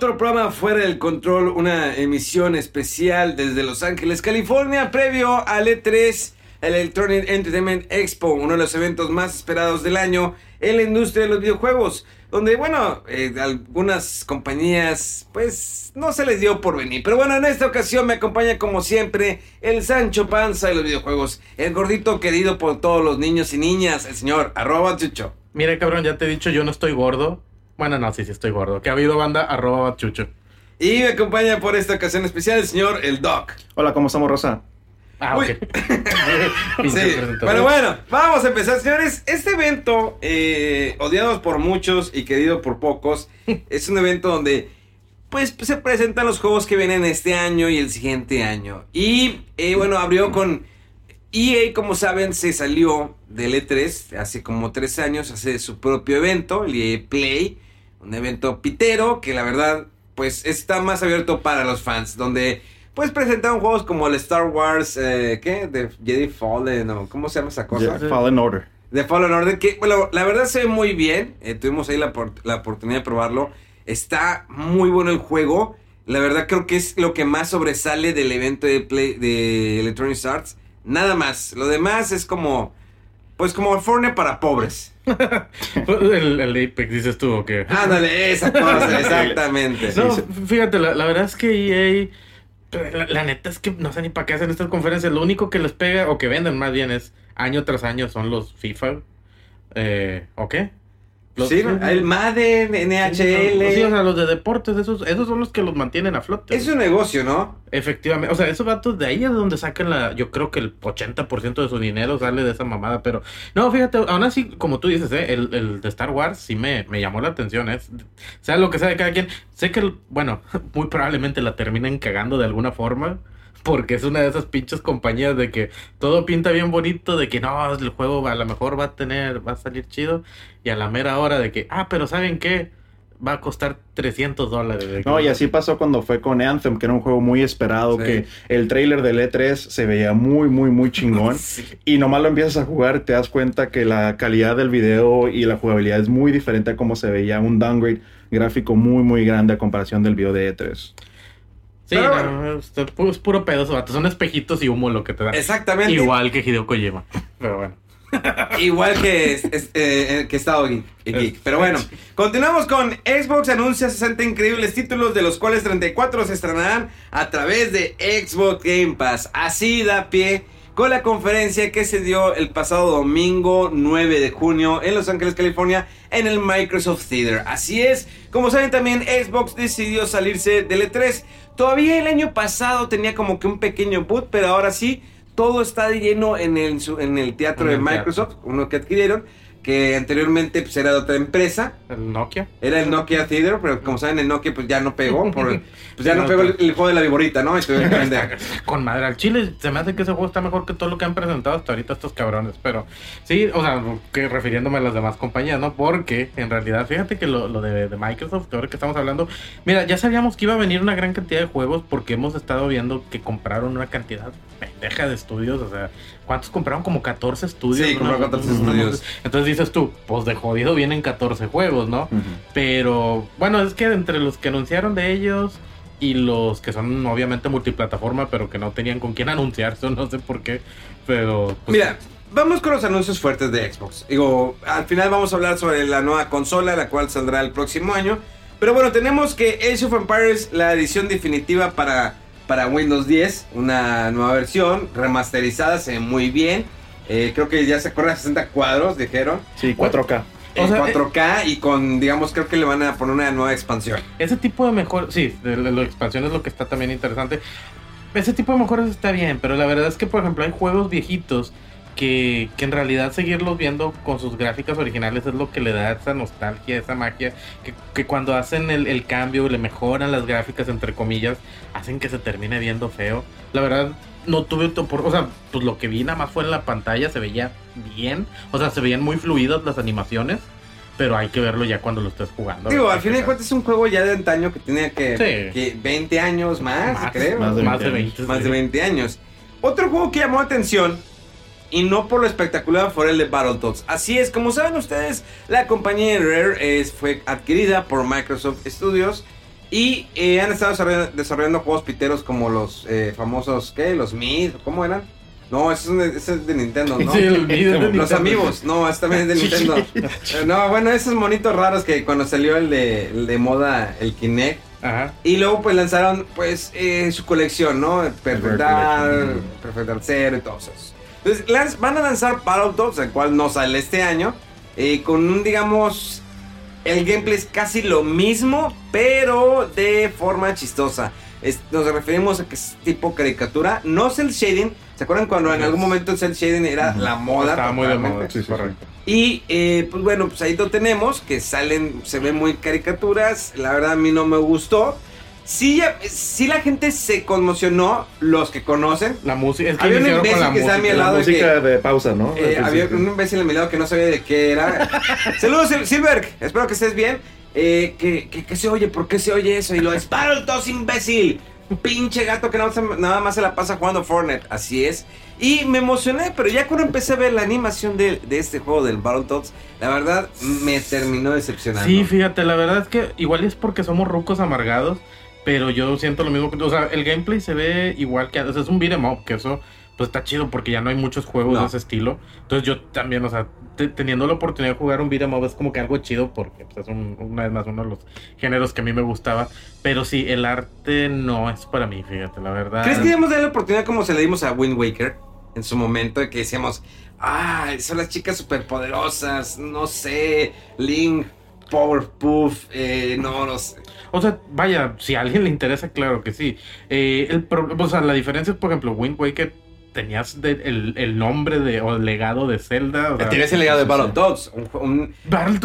Otro programa Fuera del Control, una emisión especial desde Los Ángeles, California, previo al E3, el Electronic Entertainment Expo, uno de los eventos más esperados del año en la industria de los videojuegos, donde, bueno, eh, algunas compañías, pues, no se les dio por venir. Pero bueno, en esta ocasión me acompaña como siempre el Sancho Panza de los videojuegos, el gordito querido por todos los niños y niñas, el señor arroba chucho. Mira, cabrón, ya te he dicho, yo no estoy gordo. Bueno, no, sí, sí estoy gordo. Que ha habido banda arroba bachucho. Y me acompaña por esta ocasión especial el señor el Doc. Hola, ¿cómo estamos, Rosa? Ah, Uy. ok. Sí, pero bueno, vamos a empezar, señores. Este evento, eh, odiado por muchos y querido por pocos, es un evento donde pues se presentan los juegos que vienen este año y el siguiente año. Y eh, bueno, abrió con EA, como saben, se salió del E3 hace como tres años, hace su propio evento, el EA Play, un evento pitero que la verdad pues está más abierto para los fans, donde pues presentaron juegos como el Star Wars, eh, ¿qué? De Jedi Fallen o ¿cómo se llama esa cosa? Yeah, Fallen Order. De Fallen Order, que bueno, la verdad se ve muy bien. eh, tuvimos ahí la, la oportunidad de probarlo. Está muy bueno el juego. La verdad creo que es lo que más sobresale del evento de, Play, de Electronic Arts. Nada más. Lo demás es como, pues como Fortnite para pobres. El, el Apex, dices tú, ¿o qué? Ándale, esa cosa, exactamente. No, fíjate, la, la verdad es que EA, la, la neta es que no sé ni para qué hacen estas conferencias. Lo único que les pega, o que venden más bien, es año tras año son los FIFA. Eh, ¿O qué? Los- Sí, el Madden, NHL. Sí, o sea, los de deportes, esos, esos son los que los mantienen a flote. es un negocio, ¿no? Efectivamente, o sea, esos vatos de ahí es donde sacan la, yo creo que el 80% de su dinero sale de esa mamada, pero no, fíjate, aún así, como tú dices, ¿eh? el, el de Star Wars sí me, me llamó la atención, ¿eh? sea lo que sea de cada quien, sé que, bueno, muy probablemente la terminen cagando de alguna forma, porque es una de esas pinches compañías de que todo pinta bien bonito, de que no, el juego a lo mejor va a tener, va a salir chido, y a la mera hora de que, ah, pero ¿saben qué? Va a costar 300 dólares. No, y así pasó cuando fue con Anthem, que era un juego muy esperado, Sí. que el trailer del E3 se veía muy, muy, muy chingón. Sí. Y nomás lo empiezas a jugar, te das cuenta que la calidad del video y la jugabilidad es muy diferente a cómo se veía. Un downgrade gráfico muy, muy grande a comparación del video de E E3. Sí, Pero no, es, es puro pedo, esos vatos. Son espejitos y humo lo que te dan. Exactamente. Igual que Hideo Kojima. Pero bueno. Igual que, es- es- eh, eh, que Estado Geek. Geek. Pero bueno, continuamos con Xbox anuncia 60 increíbles títulos, de los cuales 34 se estrenarán a través de Xbox Game Pass. Así da pie con la conferencia que se dio el pasado domingo 9 de junio en Los Ángeles, California, en el Microsoft Theater. Así es, como saben también Xbox decidió salirse del E3. Todavía el año pasado tenía como que un pequeño boot, pero ahora sí, todo está de lleno en el, su- en el teatro En de teatro. Microsoft, uno que adquirieron, que anteriormente pues, era de otra empresa. El Nokia. Era el Nokia Theater, pero como saben, el Nokia pues ya no pegó. Por, pues ya no No, pegó el, juego de la viborita, ¿no? Con madre al chile. Se me hace que ese juego está mejor que todo lo que han presentado hasta ahorita estos cabrones. Pero sí, o sea, que refiriéndome a las demás compañías, ¿no? Porque en realidad, fíjate que lo, lo de, de Microsoft, ahora que estamos hablando, mira, ya sabíamos que iba a venir una gran cantidad de juegos porque hemos estado viendo que compraron una cantidad pendeja de estudios. O sea, ¿cuántos compraron? Como 14 estudios. Sí, ¿no? compraron 14 estudios. Entonces dices tú, pues de jodido vienen 14 juegos, ¿no? Pero bueno, es que entre los que anunciaron de ellos y los que son obviamente multiplataforma, pero que no tenían con quién anunciarse, no sé por qué. Pero pues, Mira, vamos con los anuncios fuertes de Xbox. Digo, al final vamos a hablar sobre la nueva consola, la cual saldrá el próximo año. Pero bueno, tenemos que Age of Empires, la edición definitiva para, para Windows 10, una nueva versión remasterizada, se ve muy bien. Eh, creo que ya se corre a 60 cuadros, dijeron. Sí, 4K. en O sea, 4K y con, digamos, creo que le van a poner una nueva expansión. Ese tipo de mejor, sí, de la, la expansión es lo que está también interesante. Ese tipo de mejoras está bien, pero la verdad es que, por ejemplo, hay juegos viejitos que, que en realidad seguirlos viendo con sus gráficas originales es lo que le da esa nostalgia, esa magia, que, que cuando hacen el, el cambio y le mejoran las gráficas, entre comillas, hacen que se termine viendo feo. La verdad, no tuve, por, o sea, pues lo que vi nada más fue en la pantalla, se veía bien, o sea, se veían muy fluidas las animaciones. Pero hay que verlo ya cuando lo estés jugando. Digo, al fin de cuentas es un juego ya de antaño que tenía que, Sí. que 20 años más, Más, creo. más de más de 20 20. Más sí. de 20 años. Otro juego que llamó la atención, y no por lo espectacular, fue el de Battletoads. Así es, como saben ustedes, la compañía Rare es, fue adquirida por Microsoft Studios. Y eh, han estado desarrollando, desarrollando juegos piteros como los eh, famosos, ¿qué? Los Mid, ¿cómo eran? No, ese es, ese de Nintendo, ¿no? Sí, el video de Los Nintendo. amigos, no, este también es de Nintendo. No, bueno, esos monitos raros que cuando salió el de, el de moda, el Kinect. Ajá. Y luego pues lanzaron pues eh, su colección, ¿no? Perfect Dark. Perfect Zero y todos esos. Entonces lanz- van a lanzar Battletoads, el cual no sale este año, eh, con un digamos... El gameplay es casi lo mismo, pero de forma chistosa. Es- nos referimos a que es tipo caricatura, no cel shading. ¿Se acuerdan cuando en algún momento el cel shading era la moda? Estaba muy de moda, sí. correcto. Y eh, pues bueno, pues ahí lo tenemos, que salen, se ven muy caricaturas, la verdad a mí no me gustó. Sí, ya- sí la gente se conmocionó, los que conocen. La música, es que Había un con imbécil la que está a mi lado La música que- de pausa, ¿no? Eh, había un imbécil a mi lado que no sabía de qué era. Saludos, Sil- Silberg, espero que estés bien. Eh, que, que, que se oye, ¿por qué se oye eso? Y lo es, Battletoads, imbécil. Pinche gato que nada más, nada más se la pasa jugando Fortnite. Así es. Y me emocioné, pero ya cuando empecé a ver la animación de, de este juego del Battletoads, la verdad me terminó decepcionando. Sí, fíjate, la verdad es que igual es porque somos rucos amargados, pero yo siento lo mismo. O sea, el gameplay se ve igual que antes. Es un beat'em up, que eso pues está chido porque ya no hay muchos juegos No. de ese estilo. Entonces yo también, o sea, te- teniendo la oportunidad de jugar un beat'em up es como que algo chido porque pues, es un- una vez más uno de los géneros que a mí me gustaba. Pero sí, el arte no es para mí, fíjate, la verdad. ¿Crees que debemos darle la oportunidad como se le dimos a Wind Waker en su momento? De que decíamos, ah, son las chicas superpoderosas, no sé, Link, Powerpuff, eh, no, no sé. O sea, vaya, si a alguien le interesa, claro que sí. Eh, el o sea, la diferencia es, por ejemplo, Wind Waker tenías de- el, el nombre de, o el legado de Zelda. O sea, Tienes el legado de sí. Battletoads. un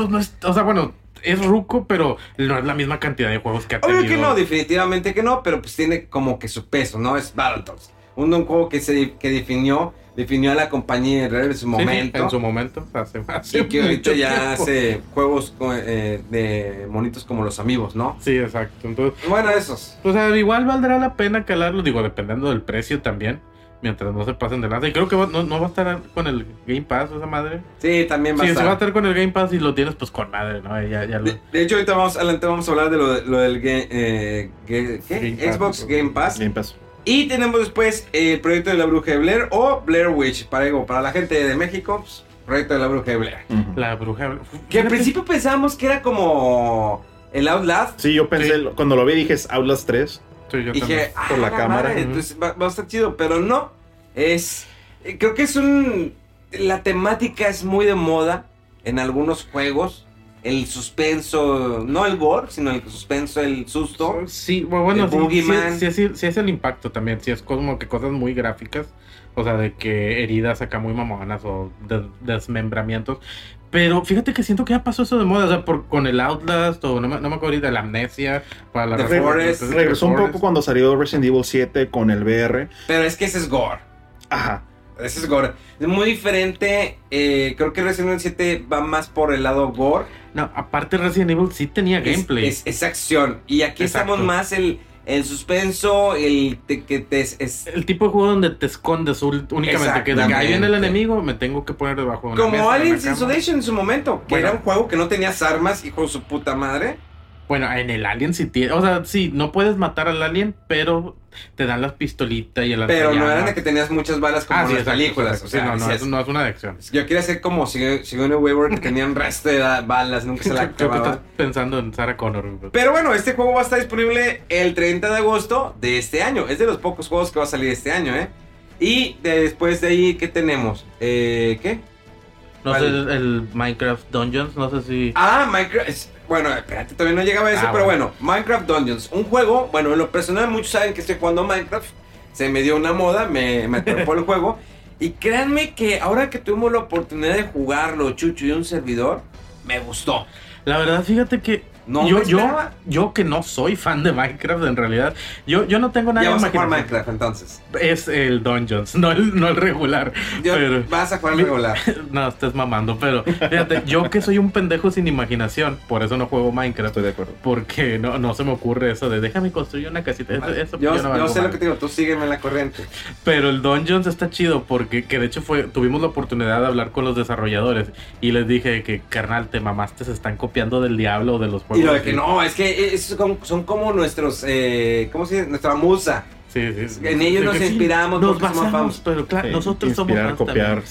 no es, o sea, bueno, es ruco, pero no es la misma cantidad de juegos que ha tenido. Obvio que no, definitivamente que no, pero pues tiene como que su peso, ¿no? Es Battletoads. Un, un juego que se que definió, definió a la compañía en su Sí, sí, momento. en su momento, hace, hace y que ahorita ya tiempo. hace juegos eh, de monitos como los amigos, ¿no? Sí, exacto. Entonces, Bueno, esos. o sea, igual valdrá la pena calarlo, digo, dependiendo del precio también. Mientras no se pasen de lanza. Y creo que va- no, no va a estar con el Game Pass esa madre. Sí, también va Sí, a si estar. va a estar con el Game Pass y lo tienes, pues con madre, ¿no? Ya, ya lo... De, de hecho, ahorita vamos, adelante vamos a hablar de lo, de- lo del ga- eh, ga- ¿qué? Game Pass. Xbox Game Pass. Game Pass. Y tenemos después el proyecto de la bruja de Blair o Blair Witch. Para, digo, para la gente de México, pues, proyecto de la bruja de Blair. La bruja. Que al principio pensábamos que era como el Outlast. Sí, yo pensé, Sí. cuando lo vi dije, es Outlast 3. Sí, yo Y también. dije, ah, Por la cámara. madre, entonces va, va a estar chido, pero no. Es. eh, Creo que es un. La temática es muy de moda en algunos juegos. El suspenso, no el gore, sino el suspenso, el susto. Sí, bueno, bueno de sí, sí, sí, sí es el impacto también. Sí es como que cosas muy gráficas. O sea, de que heridas acá muy mamonas o des- desmembramientos. Pero fíjate que siento que ya pasó eso de moda. O sea, por, con el Outlast o no me, no me acuerdo ahorita, la amnesia. Para la razón- Forest. Regresó un poco cuando salió Resident Evil 7 con el VR. Pero es que ese es gore. Ajá. Ese es gore. Es muy diferente. eh, creo que Resident Evil 7 va más por el lado gore. No, aparte Resident Evil sí tenía gameplay. es, es acción. Y aquí Exacto. estamos más el, el suspenso, el te- que te es, el tipo de juego donde te escondes únicamente. Que ahí viene el enemigo, me tengo que poner debajo de una mesa, como en Aliens. Isolation en su momento, que Bueno. era un juego que no tenías armas, hijo de su puta madre. Bueno, en el Alien sí tiene. O sea, sí, no puedes matar al Alien, pero te dan las pistolitas y el Pero no eran de que tenías muchas balas como Ah, en sí, las exacto, películas. exacto. O sea, Sí, no, no, es, no es una adicción. yo quería ser como Sig- Sigourney Weaver que tenía un resto de balas, nunca se la Creo que estás acababa. pensando en Sarah Connor. Pero bueno, este juego va a estar disponible el 30 de agosto de este año. Es de los pocos juegos que va a salir este año, ¿eh? Y después de ahí, ¿qué tenemos? Eh, ¿Qué? No sé, el Minecraft Dungeons, no sé si... Ah, Minecraft. Bueno, espérate, todavía no llegaba a eso, Ah, pero bueno. Minecraft Dungeons. Un juego, bueno, en lo personal, muchos saben que estoy jugando Minecraft. Se me dio una moda, me, me atrapó el juego. Y créanme que ahora que tuvimos la oportunidad de jugarlo, Chucho y un servidor, me gustó. La verdad, fíjate que No yo, yo, yo que no soy fan de Minecraft en realidad, yo, yo no tengo nada Ya vas a jugar. Minecraft entonces. Es el Dungeons, no el, no el regular. Yo- pero- vas a jugar Mi- regular. No, estés mamando, pero fíjate, yo que soy un pendejo sin imaginación, por eso no juego Minecraft. Estoy de acuerdo. Porque no, no se me ocurre eso de déjame construir una casita. Eso, eso yo yo no yo valgo sé lo que te digo, tú sígueme en la corriente. Pero el Dungeons está chido porque que de hecho fue tuvimos la oportunidad de hablar con los desarrolladores y les dije que carnal te mamaste se están copiando del diablo de los Y lo de que así". no, es que es- son, son como nuestros, eh, ¿cómo se dice? Nuestra musa. Sí, sí, sí. En ellos nos inspiramos Nos somos basamos, fans. pero claro, Sí, nosotros somos fans copiar.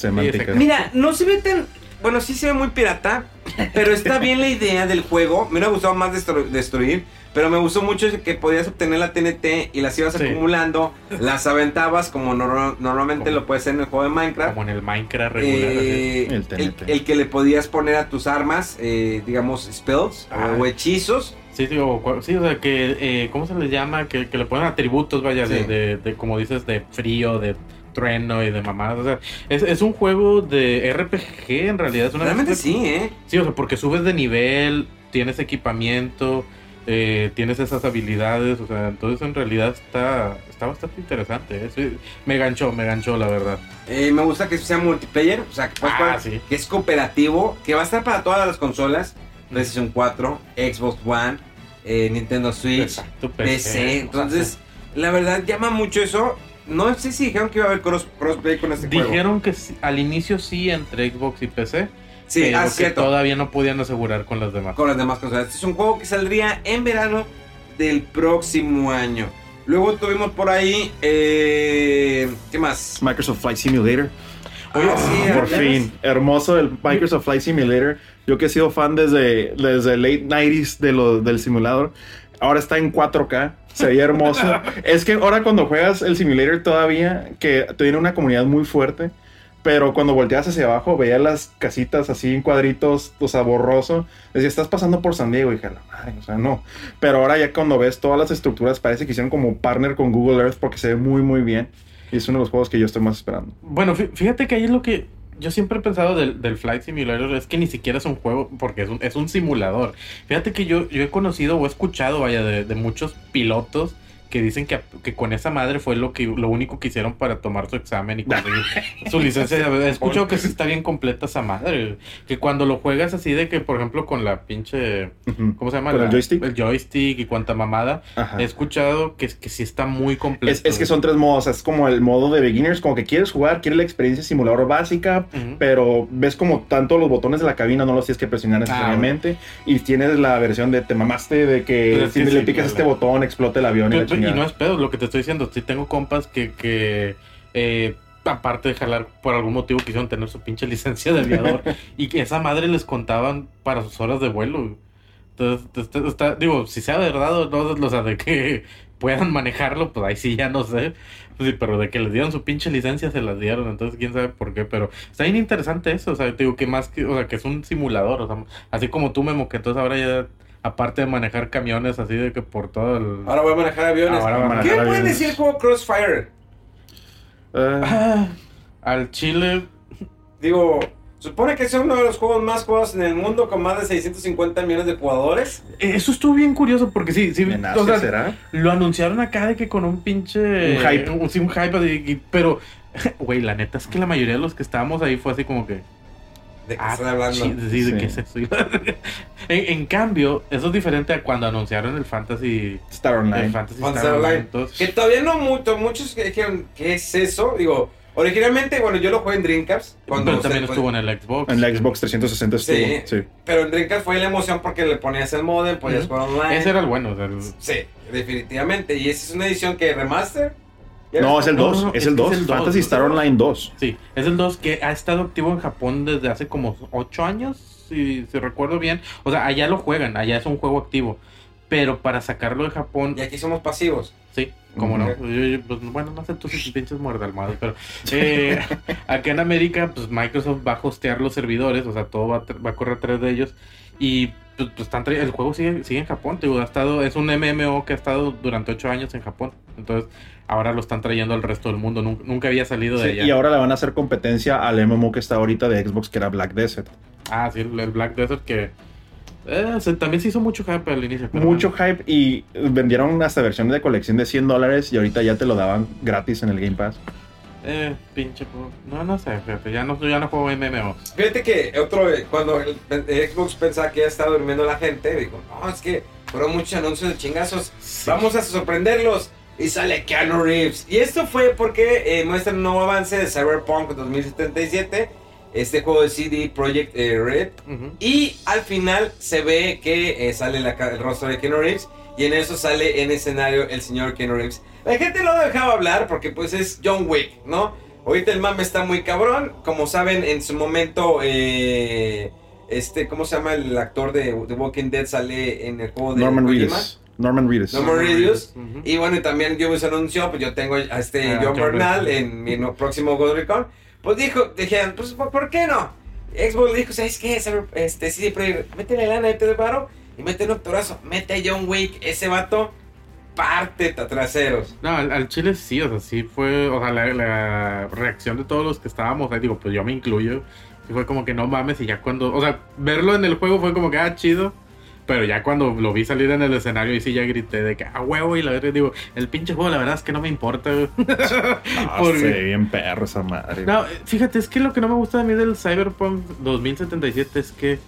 Mira, no se ve tan. Bueno, sí se ve muy pirata, pero está bien la idea del juego. Me hubiera gustado más destru- destruir, pero me gustó mucho que podías obtener la TNT y las ibas Sí. acumulando, las aventabas como norma- normalmente Como- lo puedes hacer en el juego de Minecraft. Como en el Minecraft regular. Eh, El el, TNT. el que le podías poner a tus armas, eh, digamos, spells Ah. o hechizos. Sí, sí, o, cua- sí, o sea, que, eh, ¿cómo se les llama? Que, que le ponen atributos, vaya, de, Sí. de, de, como dices, de frío, de trueno y de mamadas. O sea, es, es un juego de RPG, en realidad. Es una Realmente sí, ¿eh? Sí, o sea, porque subes de nivel, tienes equipamiento, eh, tienes esas habilidades, o sea, entonces en realidad está, está bastante interesante. ¿eh? Sí, me ganchó, me ganchó, la verdad. Eh, me gusta que sea multiplayer, o sea, que, puedes Ah, jugar- sí. que es cooperativo, que va a estar para todas las consolas, PlayStation 4, Xbox One, eh, Nintendo Switch, Exacto, PC. Entonces, la verdad llama mucho eso. No sé si dijeron que iba a haber cross, crossplay con este juego. Dijeron que al inicio sí entre Xbox y PC, Sí, pero ah, que cierto. todavía no podían asegurar con las demás. Con las demás consolas. Este es un juego que saldría en verano del próximo año. Luego tuvimos por ahí. Eh, ¿Qué más? Microsoft Flight Simulator. Oye, sí, Por ¿ya fin, hermoso el Microsoft Flight Simulator. Yo que he sido fan desde, desde late 90s de lo, del simulador. Ahora está en 4K. Se veía hermoso. es que ahora cuando juegas el simulator todavía, que tiene una comunidad muy fuerte, pero cuando volteas hacia abajo, veías las casitas así en cuadritos, o sea, borroso. Decía, estás pasando por San Diego. Y dije, la madre, o sea, no. Pero ahora ya cuando ves todas las estructuras, parece que hicieron como partner con Google Earth porque se ve muy, muy bien. Y es uno de los juegos que yo estoy más esperando. Bueno, fí- fíjate que ahí es lo que yo siempre he pensado del, del Flight Simulator, es que ni siquiera es un juego, porque es un, es un simulador. Fíjate que yo, yo he conocido o he escuchado, vaya, de muchos pilotos que dicen que, que con esa madre fue lo que lo único que hicieron para tomar su examen y conseguir su licencia. He escuchado que sí está bien completa esa madre. Que cuando lo juegas así de que, por ejemplo, con la pinche... ¿Cómo se llama? ¿Con el La- joystick? El joystick y cuanta mamada. Ajá. He escuchado que, que sí está muy completo. Es, es que son tres modos. Es como el modo de beginners, como que quieres jugar, quieres la experiencia simulador básica, Ujú. pero ves como tanto los botones de la cabina no los tienes que presionar necesariamente. Y tienes la versión de te mamaste de que si que le sí, picas claro. este botón explota el avión y la y no es pedo lo que te estoy diciendo. Sí tengo compas que, que eh, aparte de jalar, por algún motivo quisieron tener su pinche licencia de aviador. y que esa madre les contaban para sus horas de vuelo. Entonces, está- está- digo, si sea verdad o no, o sea, de que puedan manejarlo, pues ahí sí ya no sé. Pues sí, pero de que les dieron su pinche licencia, se las dieron. Entonces, quién sabe por qué. Pero está bien interesante eso. O sea, te digo que más que, o sea, que es un simulador. O sea, así como tú, Memo, que entonces ahora ya, aparte de manejar camiones así de que por todo el. Ahora voy a manejar aviones. Ahora a ¿Qué manejar me pueden aviones. decir el juego Crossfire? Ah, Ah, al Chile. Digo, supone que es uno de los juegos más jugados en el mundo con más de 650 millones de jugadores. Eso estuvo bien curioso porque sí, sí. ¿en o sea, será? lo anunciaron acá de que con un pinche. Un hype. Sí, un hype. pero, güey, la neta es que la mayoría de los que estábamos ahí fue así como que. ¿De qué Ah, están hablando? sí, sí, de Sí. qué es eso. en, en cambio, eso es diferente a cuando anunciaron el Fantasy. Star El Online. Fantasy Fantasy Star Online. Online. Entonces, Que todavía no mucho, muchos que dijeron, ¿qué es eso? Digo, originalmente, bueno, yo lo jugué en Dreamcast. Cuando pero también estuvo en el Xbox. En la Xbox 360 estuvo. Sí. Sí. Pero en Dreamcast fue la emoción porque le ponías el modem, podías Ujú. jugar online. Ese era el bueno. o sea, el- Sí, definitivamente. Y esa es una edición que remaster. ¿Ya No, es el No, 2. no, es es el que 2. es el 2, Fantasy ¿no? Star Online 2. Sí, es el 2 que ha estado activo en Japón desde hace como 8 años, si, si recuerdo bien. O sea, allá lo juegan, allá es un juego activo. pero para sacarlo de Japón, Y aquí somos pasivos. sí, como no. Yo- yo, pues, bueno, no sé tú si pinches muerdalmados, pero eh, acá en América, pues Microsoft va a hostear los servidores, o sea, todo va a, tr- va a correr a través de ellos y pues, pues, el juego sigue, sigue en Japón, te digo, ha estado, es un MMO que ha estado durante ocho años en Japón, entonces ahora lo están trayendo al resto del mundo, nunca, nunca había salido de Sí, allá. y ahora le van a hacer competencia al MMO que está ahorita de Xbox, que era Black Desert. Ah, sí, el, el Black Desert que eh, se- también se hizo mucho hype al inicio. pero Mucho bueno. hype y vendieron hasta versiones de colección de 100 dólares y ahorita ya te lo daban gratis en el Game Pass. Eh, pinche. No, no sé, fíjate, ya no, ya no juego MMOs. Fíjate que otro, eh, cuando el, el Xbox pensaba que ya estaba durmiendo la gente, dijo, no, es que fueron muchos anuncios de chingazos, vamos a sorprenderlos. Y sale Keanu Reeves. Y esto fue porque eh, muestran un nuevo avance de Cyberpunk 2077, este juego de CD Projekt eh, Red. Y al final se ve que eh, sale la el rostro de Keanu Reeves y en eso sale en escenario el señor Keanu Reeves. La gente no lo dejaba hablar porque pues es John Wick, ¿no? Ahorita el mame está muy cabrón. Como saben, en su momento, eh, este, ¿cómo se llama el actor de The Walking Dead? Sale en el juego de Norman. Reedus. Norman Reedus. Norman Reedus. Ujú. Y bueno, y también yo se anunció, pues yo tengo a este Ah, John Bernal en mi no- próximo Ghost Recon. Pues dijo, dijeron, pues ¿por qué no? Xbox le dijo, ¿sabes qué? Este, sí, pero métele lana, métele de paro y mete un octorazo. Mete a John Wick, ese vato parte traseros. No, al, al Chile sí, o sea, sí fue, o sea, la, la reacción de todos los que estábamos ahí, digo, pues yo me incluyo, y fue como que no mames, y ya cuando, o sea, verlo en el juego fue como que, ah, chido, pero ya cuando lo vi salir en el escenario, y sí ya grité de que, ah, huevo, y la verdad, digo, el pinche juego, la verdad es que no me importa, güey. Ah, Porque- sí, bien perro esa madre. No, fíjate, es que lo que no me gusta a mí del Cyberpunk 2077 es que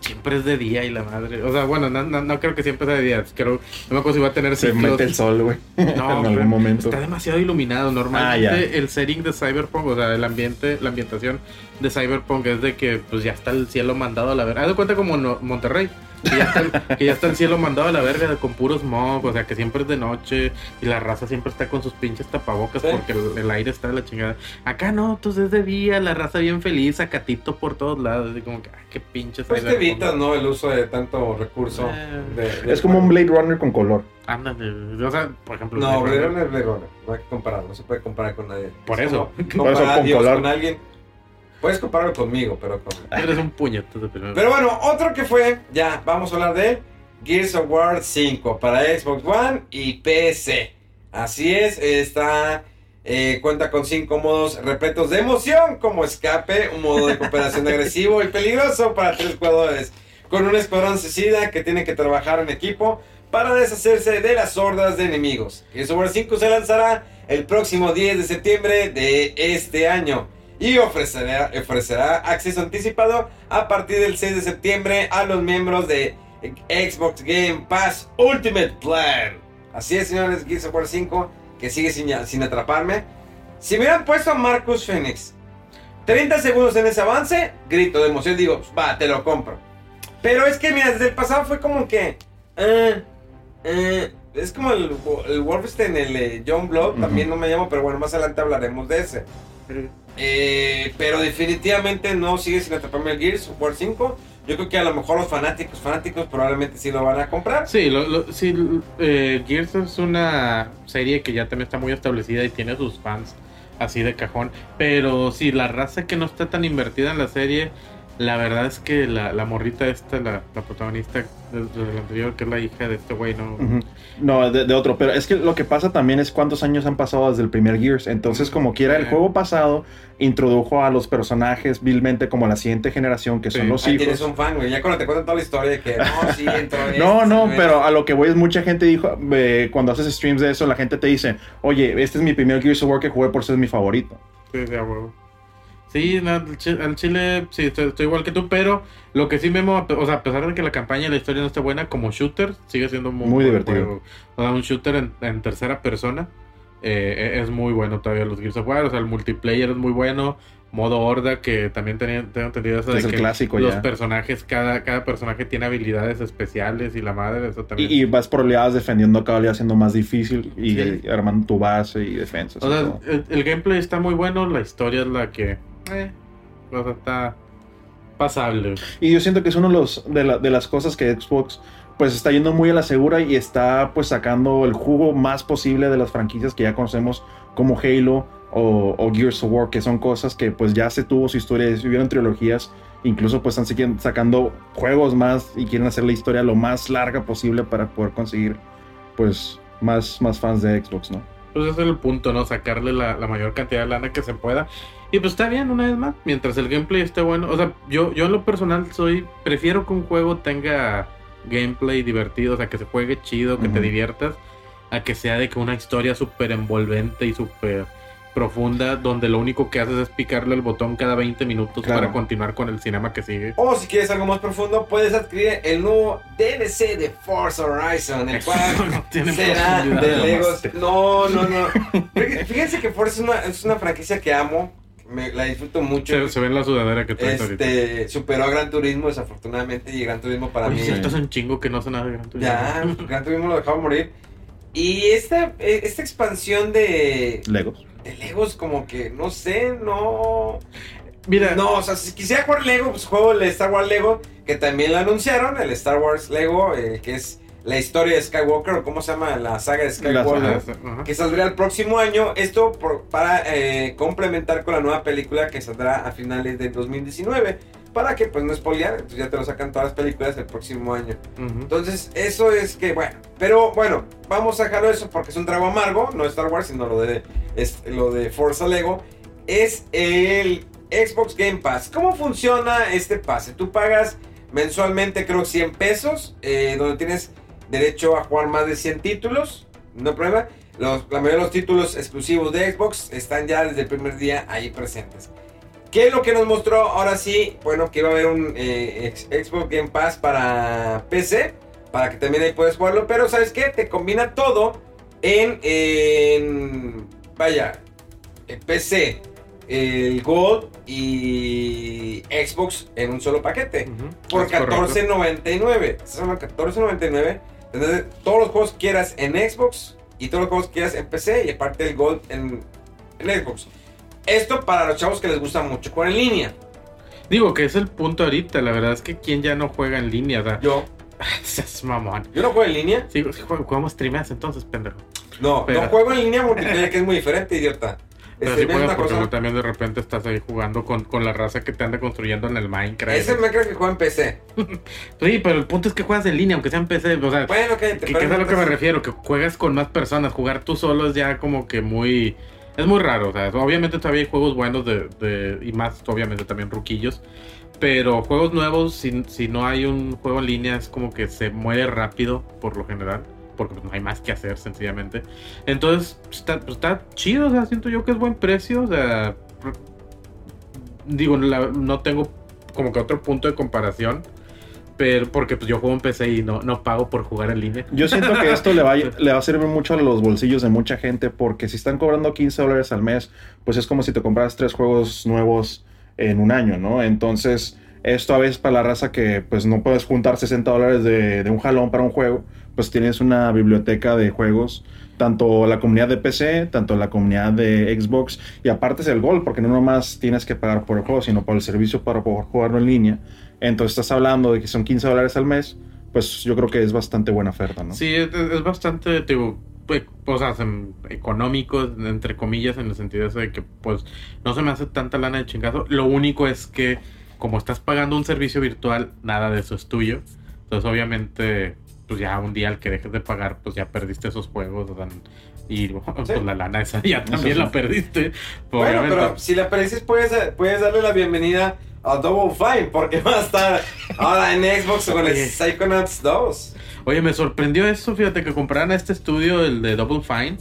siempre es de día y la madre. O sea, bueno, no, no, no creo que siempre sea de día. Creo, no me acuerdo si va a tener Se ciclos. mete el sol, güey. No, en algún momento. Está demasiado iluminado. Normalmente Ah, ya. el setting de Cyberpunk, o sea, el ambiente, la ambientación de Cyberpunk es de que pues ya está el cielo mandado a la verga. Haz de cuenta como no- Monterrey. Que ya, está el, que ya está el cielo mandado a la verga con puro smog, o sea que siempre es de noche y la raza siempre está con sus pinches tapabocas Sí. porque el, el aire está de la chingada. Acá no, entonces es de día, la raza bien feliz, acatito por todos lados, así como que, ah, qué pinches. Pues te evitas, ¿no? El uso de tanto recurso. Eh, de- de- Es como un Blade Runner con color. Ándale, o sea, por ejemplo. No, Blade Runner. Blade Runner. No hay que compararlo, no se puede comparar con nadie. Por Es eso. como Por Comparar con Dios color. con alguien. Puedes compararlo conmigo, pero con... Eres un puñetazo primero. Pero bueno, otro que fue, ya, vamos a hablar de. Gears of War 5 para Xbox One y PC. Así es, está. eh, cuenta con cinco modos repletos de emoción, como escape, un modo de cooperación agresivo y peligroso para tres jugadores, con un escuadrón suicida que tiene que trabajar en equipo para deshacerse de las hordas de enemigos. Gears of War 5 se lanzará el próximo 10 de septiembre de este año y ofrecerá, ofrecerá acceso anticipado a partir del 6 de septiembre a los miembros de Xbox Game Pass Ultimate Plan. Así es, señores, Gears of War 5, que sigue sin, sin atraparme. Si me hubieran puesto a Marcus Phoenix 30 segundos en ese avance, grito de emoción, digo, va, te lo compro. Pero es que, mira, desde el pasado fue como que... eh, eh, es como el, el Wolfenstein, el eh, John Ujú. también no me llamo, pero bueno, más adelante hablaremos de ese. Eh, pero definitivamente no sigue sin atraparme el Gears of War 5. Yo creo que a lo mejor los fanáticos, fanáticos probablemente sí lo van a comprar. Sí, lo, lo- sí, eh, Gears es una serie que ya también está muy establecida y tiene sus fans así de cajón. Pero sí, la raza que no está tan invertida en la serie, la verdad es que la, la morrita esta, la, la protagonista del, del anterior, que es la hija de este güey, no... No, de, de otro. Pero es que lo que pasa también es cuántos años han pasado desde el primer Gears. Entonces, como quiera, el juego pasado introdujo a los personajes vilmente como la siguiente generación, que son Sí. los Ahí tienes hijos. un fan, güey. Ya cuando te cuentan toda la historia de que no, sí, entró No, este, no, güey. pero a lo que voy es mucha gente dijo, eh, cuando haces streams de eso, la gente te dice, oye, este es mi primer Gears of War que jugué por ser mi favorito. Sí, huevo. Sí, no, al chi- al Chile, sí, estoy, estoy igual que tú, pero lo que sí pe- o sea, a pesar de que la campaña y la historia no esté buena, como shooter, sigue siendo muy, Muy divertido. juego. O sea, un shooter en, en tercera persona eh, es muy bueno todavía los Gears of War, o sea, el multiplayer es muy bueno, modo horda, que también tenía, tengo entendido eso de Es el que clásico los ya. personajes, cada, cada personaje tiene habilidades especiales y la madre, eso también. Y, y vas por oleadas defendiendo cada día haciendo más difícil y Sí. armando tu base y defensas. o sea, el, el gameplay está muy bueno, la historia es la que... Eh, o sea, está pasable. Y yo siento que es uno de, los, de, la- de las cosas que Xbox pues está yendo muy a la segura y está pues sacando el jugo más posible de las franquicias que ya conocemos como Halo o, o Gears of War, que son cosas que pues ya se tuvo su historia, se vivieron trilogías, incluso pues están sacando juegos más y quieren hacer la historia lo más larga posible para poder conseguir pues más, más fans de Xbox, ¿no? Pues ese es el punto, ¿no? Sacarle la, la mayor cantidad de lana que se pueda. Y pues está bien, una vez más, mientras el gameplay esté bueno. O sea, yo, yo en lo personal soy, prefiero que un juego tenga gameplay divertido, o sea, que se juegue chido, que te diviertas, a que sea de que una historia súper envolvente y súper profunda, donde lo único que haces es picarle el botón cada 20 minutos Claro. para continuar con el cinema que sigue. O si quieres algo más profundo, puedes adquirir el nuevo DLC de Forza Horizon, el Eso cual no será de. Legos. No, no, no. Fíjense- Fíjense que Forza es una, es una franquicia que amo. Me, la disfruto mucho. Se, se ve en la sudadera que traes ahorita. Este, superó a Gran Turismo, desafortunadamente, y Gran Turismo para Oye, mí. cierto, es un chingo que no sé nada de Gran Turismo. Ya, Gran Turismo lo dejaba morir. Y esta, eh, esta expansión de, Legos. de Legos, como que, no sé, no. Mira, No, o sea, si quisiera jugar Lego, pues juego el Star Wars Lego, que también lo anunciaron, el Star Wars Lego, eh, que es la historia de Skywalker, o cómo se llama la saga de Skywalker, saga. Que saldrá el próximo año. Esto por- para eh, complementar con la nueva película que saldrá a finales de 2019. Para que, pues, no spoilear, entonces ya te lo sacan todas las películas el próximo año. Entonces, eso es que, bueno, pero bueno, vamos a dejarlo eso porque es un trago amargo, no Star Wars, sino lo de, es, lo de Forza Lego. Es el Xbox Game Pass. ¿Cómo funciona este pase? Tú pagas mensualmente, creo, 100 pesos, eh, donde tienes derecho a jugar más de 100 títulos, no problema. Los- la mayoría de los títulos exclusivos de Xbox están ya desde el primer día ahí presentes. ¿Qué es lo que nos mostró ahora sí? Bueno, que va a haber un eh, Xbox Game Pass para PC, para que también ahí puedes jugarlo, pero ¿sabes qué? Te combina todo en, en vaya, el PC, el Gold y Xbox en un solo paquete. Ujú. Por Es correcto. 14.99. Son 14.99. Entonces, todos los juegos que quieras en Xbox y todos los juegos que quieras en PC y aparte el Gold en, en Xbox. Esto para los chavos que les gusta mucho jugar en línea. Digo que es el punto ahorita, la verdad es que quien ya no juega en línea, sea, Yo, es mamón. yo no juego en línea. Sí, sí, jug- jugamos streameas entonces, pendejo. No, Pero- no juego en línea multiplayer, que es muy diferente, idiota. Pero sí una porque luego también de repente estás ahí jugando con, con la raza que te anda construyendo en el Minecraft. Ese creo que juega en PC. Sí, pero el punto es que juegas en línea, aunque sea en PC, o sea, Bueno, cállate. que, que es a lo que me refiero, que juegas con más personas, jugar tú solo es ya como que muy... Es muy raro, o sea, obviamente todavía hay juegos buenos de, de- y más obviamente también ruquillos, pero juegos nuevos, si, si no hay un juego en línea, es como que se muere rápido por lo general, porque pues, no hay más que hacer sencillamente. Entonces, está, pues, está chido, o sea, siento yo que es buen precio, o sea, digo, la- no tengo como que otro punto de comparación. Pero porque pues yo juego en PC y no, no pago por jugar en línea. Yo siento que esto le va, a- le va a servir mucho a los bolsillos de mucha gente porque si están cobrando 15 dólares al mes, pues es como si te compras tres juegos nuevos en un año, ¿no? Entonces, esto a veces para la raza que pues no puedes juntar 60 dólares de, de un jalón para un juego, pues tienes una biblioteca de juegos, tanto la comunidad de PC, tanto la comunidad de Xbox, y aparte es el gol, porque no nomás tienes que pagar por el juego, sino por el servicio para poder jugarlo en línea. Entonces estás hablando de que son 15 dólares al mes, pues yo creo que es bastante buena oferta, ¿no? Sí, es, bastante, digo, pues, o sea, económico, entre comillas, en el sentido de que, pues, no se me hace tanta lana de chingazo. Lo único es que, como estás pagando un servicio virtual, nada de eso es tuyo. Entonces, obviamente, pues ya un día al que dejes de pagar, pues ya perdiste esos juegos. o sea, y pues la lana esa ya también sí. la perdiste. Bueno, obviamente. pero si le pareces, puedes, puedes darle la bienvenida a Double Fine, porque va a estar ahora en Xbox con el. Psychonauts 2. Oye, me sorprendió eso, fíjate, que compraran a este estudio, el de Double Fine.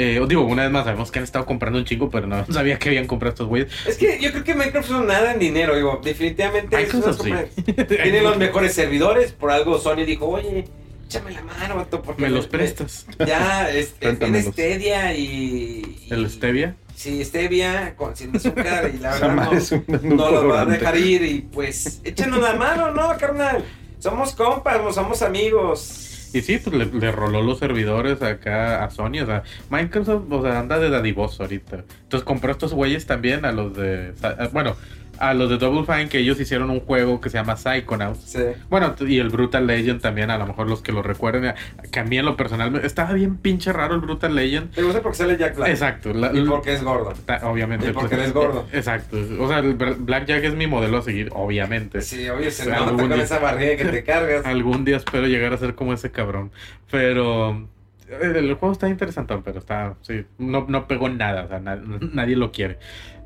Eh, digo, una vez más, sabemos que han estado comprando un chingo, pero no sabía que habían comprado estos güeyes. Es que yo creo que Minecraft no nada en dinero, digo, definitivamente Microsoft sí. Tiene los mejores servidores, por algo Sony dijo, oye, échame la mano, vato, porque Me los prestas. Ya, es, es, en. Stadia y, y- El Stevia. Sí, Stevia con sin azúcar y la verdad no, es un no los va a dejar ir y pues échanos la mano, ¿no, carnal? Somos compas, somos amigos. Y sí, pues le, roló los servidores acá a Sony. O sea, Microsoft, o sea, anda de dadivoso ahorita. Entonces compró estos güeyes también a los de. a- Bueno, a los de Double Fine que ellos hicieron un juego que se llama Psychonauts. Sí. Bueno, y el Brutal Legend también, a lo mejor los que lo recuerden, que a mí en lo personal estaba bien pinche raro el Brutal Legend. Te gusta porque sale Jack Black. Exacto. la- Y porque es gordo. ta- obviamente. pues, Y porque eres gordo. Exacto. O sea, el Bra- Blackjack es mi modelo a seguir, obviamente. Sí, obvio, se nota con esa barriga que te cargas. Algún día espero llegar a ser como ese cabrón. Pero eh, el juego está interesante, pero está, sí, no, no pegó nada, o sea, na- nadie lo quiere.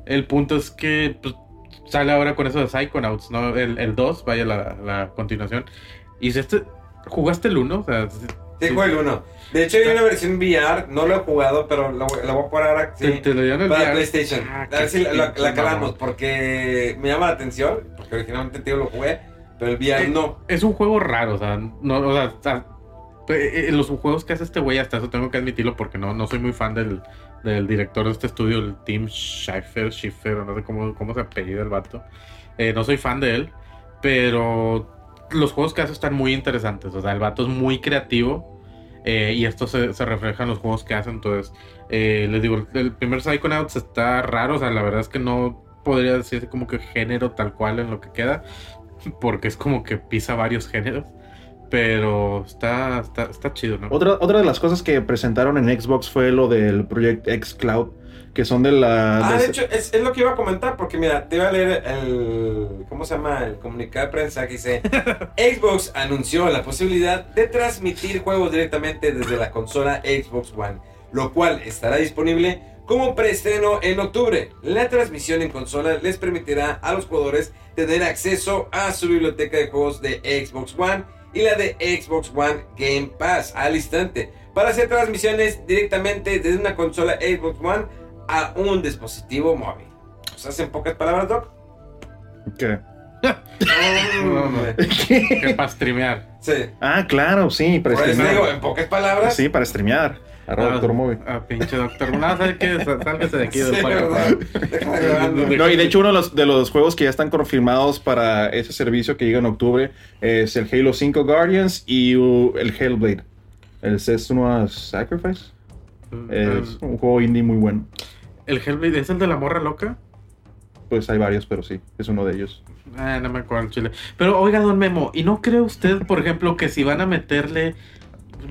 El punto es que pues, sale ahora con eso de Psychonauts, ¿no? El, el 2, vaya la, la continuación. Y si este, ¿jugaste el 1? O sea, sí- juego el 1. De hecho, hay una versión VR, no lo he jugado, pero lo, voy- lo voy a jugar ahora. Sí, te, te lo para VR. PlayStation. Ah, a ver si la, la- la calamos, porque me llama la atención. Porque originalmente tío lo jugué, pero el VR no. Es un juego raro, o sea, no, o sea, está- eh, los juegos que hace este güey, hasta eso tengo que admitirlo porque no, no soy muy fan del, del director de este estudio, el Tim Schiffer, Schiffer, no sé cómo, cómo se apellida el vato. Eh, no soy fan de él, pero los juegos que hace están muy interesantes, o sea, el vato es muy creativo eh, y esto se, refleja en los juegos que hace, entonces, eh, les digo, el primer Psychonauts está raro, o sea, la verdad es que no podría decir como que género tal cual en lo que queda, porque es como que pisa varios géneros. Pero está, está, está chido, ¿no? Otra, otra de las cosas que presentaron en Xbox fue lo del Project X Cloud, que son de la... Ah, de- de hecho, es, es lo que iba a comentar, porque mira, te iba a leer el. ¿Cómo se llama? El comunicado de prensa que dice: Xbox anunció la posibilidad de transmitir juegos directamente desde la consola Xbox One, lo cual estará disponible como preestreno en octubre. La transmisión en consola les permitirá a los jugadores tener acceso a su biblioteca de juegos de Xbox One y la de Xbox One Game Pass al instante para hacer transmisiones directamente desde una consola Xbox One a un dispositivo móvil. O sea, en pocas palabras, Doc. ¿Qué? No, no. ¿Qué? Que para streamear. Sí. Ah, claro, sí, para Por eso digo, streamear. en pocas palabras. Sí, para streamear. Arroba Ah, Doctor Movie. Ah, pinche doctor. No, ¿sabes qué? Sá- Sálgase de aquí Sí, del. Déjame grabando. No, y de hecho uno de los, de los juegos que ya están confirmados para ese servicio que llega en octubre es el Halo 5 Guardians y el Hellblade. El Senua's Sacrifice. Es un juego indie muy bueno. ¿El Hellblade es el de la morra loca? Pues hay varios, pero sí, es uno de ellos. Ah, no me acuerdo, chile. Pero oiga, don Memo, ¿y no cree usted, por ejemplo, que si van a meterle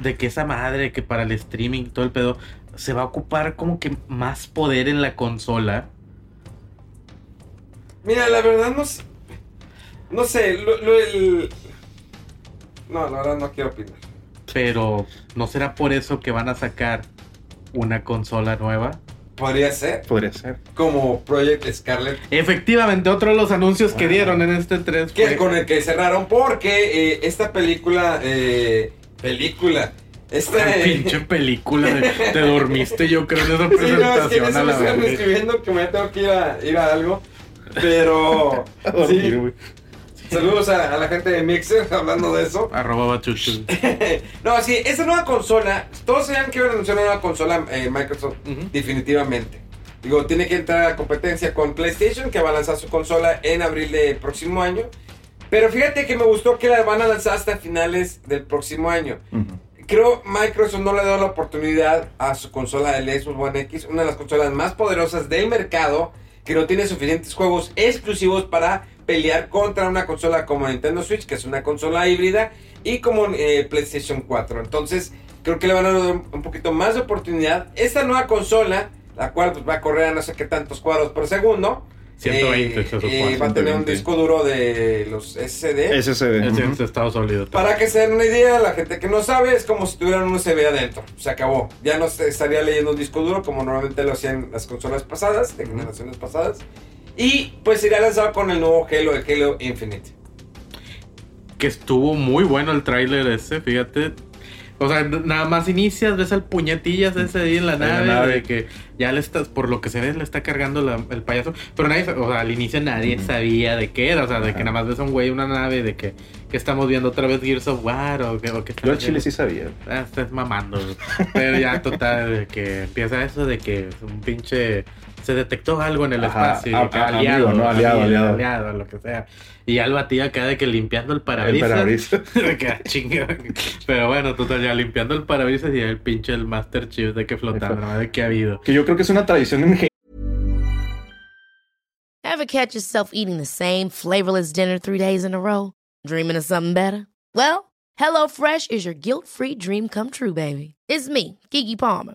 de que esa madre, que para el streaming, todo el pedo, se va a ocupar como que más poder en la consola? Mira, la verdad no sé. No sé, lo, lo- el... No, la verdad no quiero opinar. Pero, ¿no será por eso que van a sacar una consola nueva? Podría ser. Podría ser. Como Project Scarlet. Efectivamente, otro de los anuncios que Wow. dieron en este 3 Que con el que cerraron porque eh, esta película... eh, película. Esta... eh, pinche película de, te dormiste yo creo en esa Sí, no, es que presentación a me la están verga. escribiendo que me tengo que ir a, ir a algo. Pero... Sí, saludos a, a la gente de Mixer hablando de eso. Arroba no, sí, esa nueva consola, todos sabían que iban a anunciar una nueva consola eh, Microsoft, definitivamente. Digo, tiene que entrar a competencia con PlayStation, que va a lanzar su consola en abril del próximo año. Pero fíjate que me gustó que la van a lanzar hasta finales del próximo año. Ujú. Creo Microsoft no le ha dado la oportunidad a su consola del Xbox One X, una de las consolas más poderosas del mercado, que no tiene suficientes juegos exclusivos para pelear contra una consola como Nintendo Switch, que es una consola híbrida, y como eh, PlayStation 4. Entonces, creo que le van a dar un un poquito más de oportunidad. Esta nueva consola, la cual pues, va a correr a no sé qué tantos cuadros por segundo, 120 eh, se supone. eh, va a tener un 120. disco duro de los SSD. SSD. Es ujú. de Estados Unidos. Para que se den una idea, la gente que no sabe, es como si tuvieran un USB adentro. Se acabó. Ya no estaría leyendo un disco duro como normalmente lo hacían las consolas pasadas, de generaciones pasadas. Y pues irá lanzado con el nuevo Halo, el Halo Infinite. Que estuvo muy bueno el tráiler ese, fíjate. O sea, nada más inicias, ves al puñetillas ese ahí en la En la nave, nave. de que ya le estás, por lo que se ve, le está cargando la- el payaso. Pero nadie, o sea, al inicio nadie sabía de qué era, o sea, de que nada más ves a un güey, una nave, de que, que estamos viendo otra vez Gears of War o que, o que Yo al chile sí sabía. Ah, estás mamando. Pero ya total, de que empieza eso de que un pinche. Se detectó algo en el Ajá, espacio. y a- de que a- aliado, amigo, ¿no? Aliado, aliado. lo que sea. Y ya el batía acá de que limpiando el El parabrisas. parabrisas. de que ah, chinga. Pero bueno, total, ya limpiando el parabrisas y el pinche el Master Chief de que flotaba, Eso. ¿no? de que ha habido. Que yo creo que es una tradición en Ever catch yourself eating the same flavorless dinner three days in a row? Dreaming of something better? Well, HelloFresh is your guilt-free dream come true, baby. It's me, Kiki Palmer.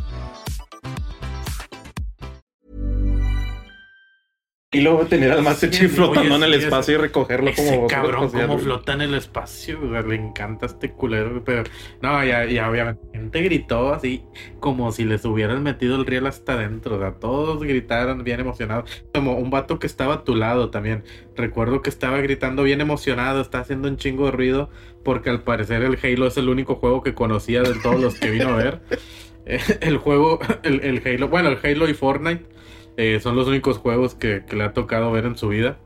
Y luego tener al Master flotando en el espacio y recogerlo Ese como cabrón como flota en el espacio, güey, le encanta este culero, pero no, ya, ya obviamente la gente gritó así como si les hubieran metido el riel hasta adentro, o sea, todos gritaron bien emocionados, como un vato que estaba a tu lado también, recuerdo que estaba gritando bien emocionado, está haciendo un chingo de ruido, porque al parecer el Halo es el único juego que conocía de todos los que vino a ver, Eh, el juego, el, el Halo, bueno, el Halo y Fortnite eh, son los únicos juegos que, que le ha tocado ver en su vida.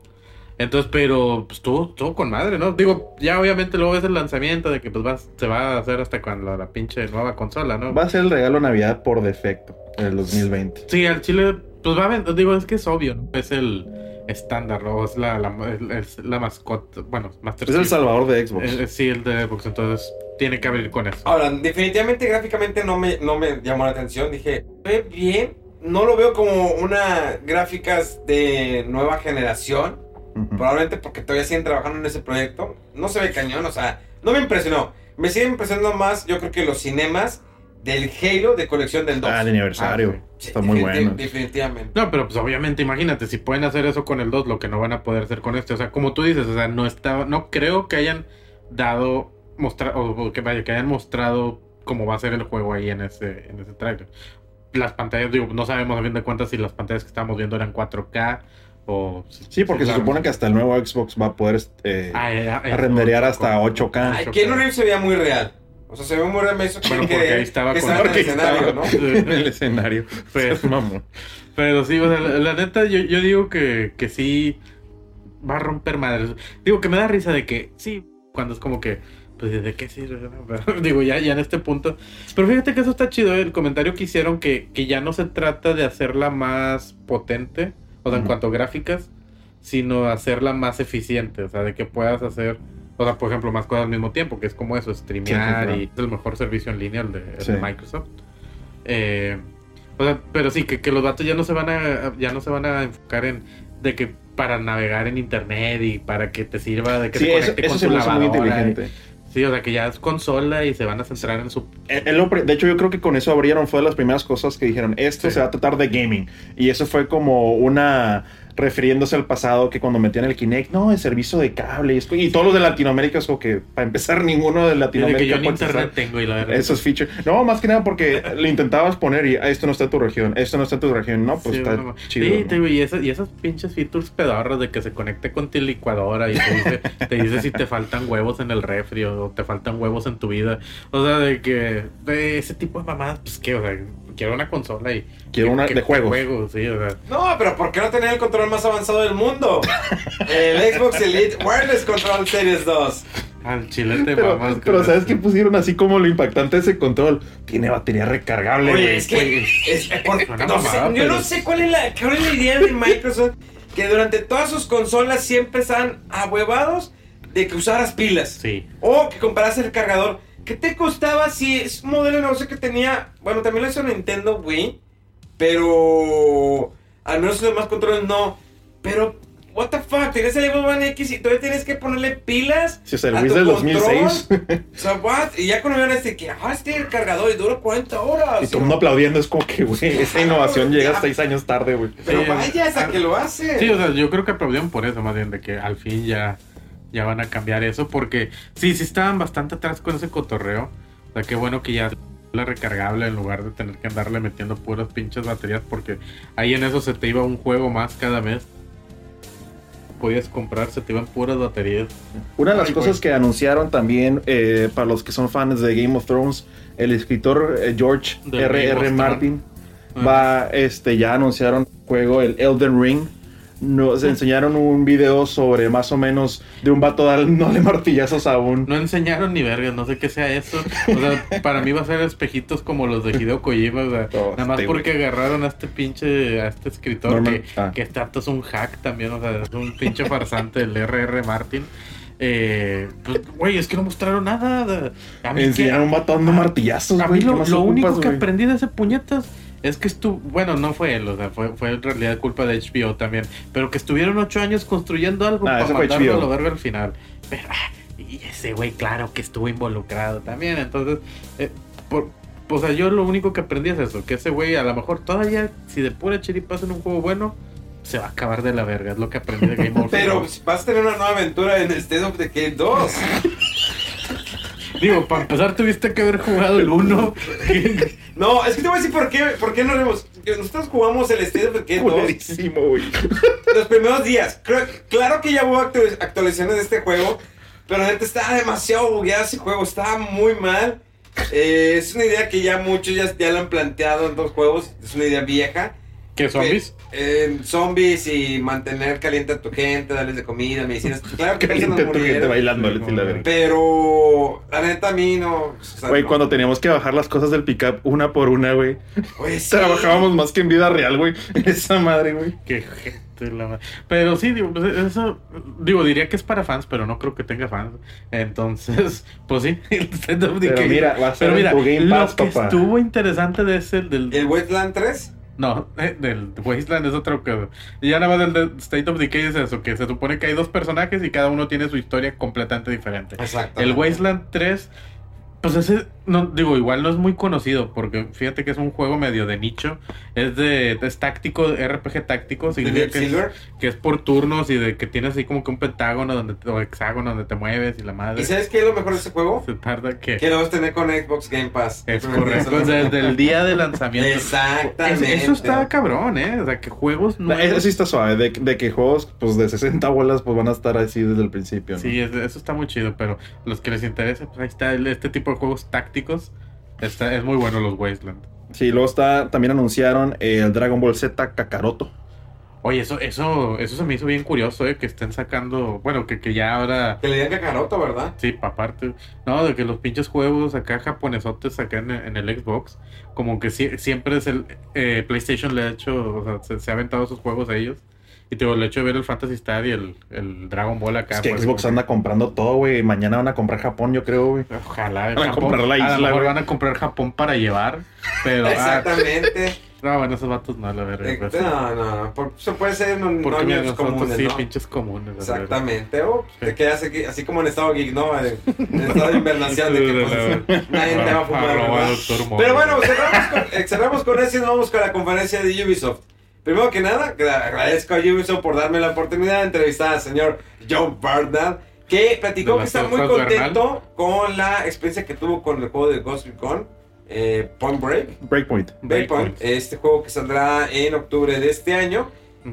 Entonces, pero pues estuvo, estuvo con madre, ¿no? Digo, ya obviamente luego es el lanzamiento de que pues va, se va a hacer hasta cuando la pinche nueva consola, ¿no? Va a ser el regalo Navidad por defecto en el 2020. Sí, al Chile, pues va a vender, digo, es que es obvio, ¿no? Es el estándar, ¿no? Es la, la, es la mascota, bueno, Master Es el Chief. salvador de Xbox. Eh, eh, sí, el de Xbox, entonces tiene que abrir con eso. Ahora, definitivamente gráficamente no me, no me llamó la atención. Dije, ve bien. No lo veo como una gráficas de nueva generación. Probablemente porque todavía siguen trabajando en ese proyecto. No se ve cañón, o sea, no me impresionó. Me sigue impresionando más, yo creo que los cinemas del Halo de colección del 2. Ah, de aniversario. Sí, Está muy bueno. Definitivamente. No, pero pues obviamente imagínate, si pueden hacer eso con el 2, lo que no van a poder hacer con este. O sea, como tú dices, o sea, no estaba, no creo que hayan dado, mostrar, o, o que vaya, que hayan mostrado cómo va a ser el juego ahí en ese, en ese trailer. Las pantallas, digo, no sabemos a fin de cuentas si las pantallas que estábamos viendo eran 4K o... Sí, porque se supone que hasta el nuevo Xbox va a poder eh, Ah, a renderear hasta con- 8K. Ay, Keanu Reeves se veía muy real. O sea, se ve muy real. Me hizo Bueno, porque que, ahí estaba que con- estaba en el Porque escenario, estaba ¿no? en el escenario. Pero-. Pero sí, o sea, la, la neta, yo, yo digo que, que sí va a romper madres. Digo que me da risa de que sí, cuando es como que, pues, ¿de qué sirve? no? Digo, ya, ya en este punto. Pero fíjate que eso está chido, ¿eh? el comentario que hicieron que, que ya no se trata de hacerla más potente, o sea, en cuanto a gráficas, sino hacerla más eficiente, o sea, de que puedas hacer. O sea, por ejemplo, más cosas al mismo tiempo, que es como eso, streamear Sí, sí, y es el mejor servicio en línea, el de, el de. Microsoft. Eh, o sea, pero sí, que, que los datos ya no se van a, ya no se van a enfocar en de que para navegar en internet y para que te sirva de que Sí, te eso, conecte eso con se tu muy inteligente. Sí, o sea que ya es consola y se van a centrar en su De hecho, yo creo que con eso abrieron, fue de las primeras cosas que dijeron, esto Sí. se va a tratar de gaming. Y eso fue como una refiriéndose al pasado que cuando metían el Kinect, no, el servicio de cable. Y, es- y todos los de Latinoamérica es como que, para empezar, ninguno de Latinoamérica que yo internet tengo y la verdad. esos features. No, más que nada porque le intentabas poner y "Ah, esto no está en tu región, esto no está en tu región. No, pues Sí, está chido. Sí, ¿no? te y, esas, y esas pinches features pedorras de que se conecte con tu licuadora y te dice, te dice si te faltan huevos en el refri o te faltan huevos en tu vida. O sea, de que de ese tipo de mamadas, pues que, o sea, quiero una consola y Quiero que- una que- de juegos. juegos, sí, o sea. No, pero ¿por qué no tener el control más avanzado del mundo? El Xbox Elite Wireless Control Series 2. Al chilete Pero, mamás. pero con ¿sabes qué pusieron así como lo impactante de ese control? Tiene batería recargable. Oye, güey. es que. es- por- no sé, mamada, yo no pero- sé cuál es, la, cuál es la idea de Microsoft que durante todas sus consolas siempre están ahuevados de que usaras pilas. Sí. O que compraras el cargador. ¿Qué te costaba si es un modelo de negocio que tenía? Bueno, también lo hizo Nintendo Wii. Pero. Al menos los demás controles no. Pero. What the fuck, tienes el Xbox One X y todavía tienes que ponerle pilas. Si es el a Wii del control. 2006. O sea, what? Y ya cuando vean este que, ah, este cargador y dura 40 horas. Y todo el mundo aplaudiendo, es como que, güey, esa innovación llega seis años tarde, güey. Pero Sí. vaya, hasta que lo hace. Sí, o sea, yo creo que aplaudieron por eso, más bien, de que al fin ya, ya van a cambiar eso, porque sí, sí estaban bastante atrás con ese cotorreo. O sea, qué bueno que ya la recargable en lugar de tener que andarle metiendo puras pinches baterías, porque ahí en eso se te iba un juego más cada mes. Podías comprar, se te iban puras baterías. Una de las Ay, cosas que anunciaron también, eh, para los que son fans de Game of Thrones, el escritor eh, George De R. Martin Ah. va, este, ya anunciaron juego, el Elden Ring. Nos enseñaron un video sobre más o menos de un vato dándole martillazos a un. No enseñaron ni vergas, no sé qué sea eso. O sea, para mí va a ser espejitos como los de Hideo Kojima, o sea, Oh, nada más este porque agarraron a este pinche, a este escritor Norman- que, ah. que este acto es un hack también, o sea, es un pinche farsante el R.R. Martin. Eh, pues, güey, es que no mostraron nada. A mí, que- Enseñaron un vato dando martillazos, a mí ¿qué lo, ocupas, único que aprendí de ese puñetas es que estuvo, bueno, no fue él, o sea, fue, fue en realidad culpa de HBO también, pero que estuvieron ocho años construyendo algo Ah, para mandarlo a lo verga al final. Pero, ah, y ese güey, claro que estuvo involucrado también, entonces, eh, por, o sea, yo lo único que aprendí es eso, que ese güey a lo mejor todavía, si de pura chiripa hacen un juego bueno, se va a acabar de la verga, es lo que aprendí de Game Over. Pero vas a tener una nueva aventura en State of Decay 2. Digo, para empezar tuviste que haber jugado el 1. No, es que te voy a decir por qué, por qué no haremos. Nosotros jugamos el State of Decay 2 Culerísimo, güey. los primeros días. Creo- claro que ya hubo actu- actualizaciones de este juego, pero neta está demasiado bugueado ese juego, está muy mal. Eh, es una idea que ya muchos ya, ya lo han planteado en dos juegos, es una idea vieja. ¿Qué zombies? Eh, zombies y mantener caliente a tu gente, darles de comida, medicinas. Claro que Caliente personas tu gente bailando, Sí, Leti, la verga. Pero la neta a mí no. o sea, Güey, no. cuando teníamos que bajar las cosas del pickup una por una, güey. Sí. Trabajábamos más que en vida real, güey. Esa madre, güey. Qué gente la ma- Pero sí, digo, pues, eso, digo, diría que es para fans, pero no creo que tenga fans. Entonces, pues sí, el Pero mira, va a ser Pero mira, en tu Game lo que papá. estuvo interesante de ese, del, ¿El Wetland 3? No, eh, del Wasteland es otro que, y ya nada más del de State of Decay es eso, que se supone que hay dos personajes y cada uno tiene su historia completamente diferente. Exacto. El Wasteland 3, pues ese, no, digo, igual no es muy conocido, porque fíjate que es un juego medio de nicho. Es de, es táctico, RPG táctico, ¿De significa que es, que es por turnos y de que tienes así como que un pentágono donde, te- o hexágono donde te mueves y la madre. ¿Y sabes qué es lo mejor de ese juego? Se tarda que... Que lo vas a tener con Xbox Game Pass. Es correcto, desde el día de lanzamiento. Exactamente. Es- Eso está cabrón, ¿eh? O sea, que juegos No, nuevos... Eso sí está suave. De, de que juegos pues, de 60 bolas pues van a estar así desde el principio. ¿no? Sí, es- eso está muy chido, pero los que les interese, pues ahí está el- este tipo de juegos tácticos. Está, es muy bueno los Wasteland. Sí, luego está, también anunciaron el Dragon Ball Z Kakaroto. Oye, eso, eso, eso se me hizo bien curioso, ¿eh? Que estén sacando, bueno, que, que ya ahora, Que le digan cacaroto, ¿verdad? sí, pa' aparte, no, de que los pinches juegos acá japonesotes acá en, en el Xbox, como que sie- siempre es el, eh, PlayStation le ha hecho, o sea, se, se ha aventado esos juegos a ellos. Y te digo, el hecho de ver el Fantasy Star y el, el Dragon Ball acá. Es que pues, Xbox anda comprando todo, güey. Mañana van a comprar Japón, yo creo, güey. Ojalá. Van a Japón- comprar la a isla, lo mejor van a comprar Japón para llevar. Pero. ah, Exactamente. no, bueno, esos vatos no, la verdad. Pues. no, no, no. Por- Eso puede ser no, Porque mira, novios nosotros comunes, sí, ¿no? pinches comunes. Exactamente. Oh, Sí. te quedas aquí, así como en estado geek, ¿no? En en estado de invernación de que pues, nadie te va a fumar. Pero bueno, cerramos con, cerramos con eso y nos vamos con la conferencia de Ubisoft. Primero que nada, agradezco a Ubisoft por darme la oportunidad de entrevistar al señor John Bernard, que platicó que está muy contento con la experiencia que tuvo con el juego de Ghost Recon, eh, Point Break. Breakpoint. Breakpoint, este juego que saldrá en octubre de este año.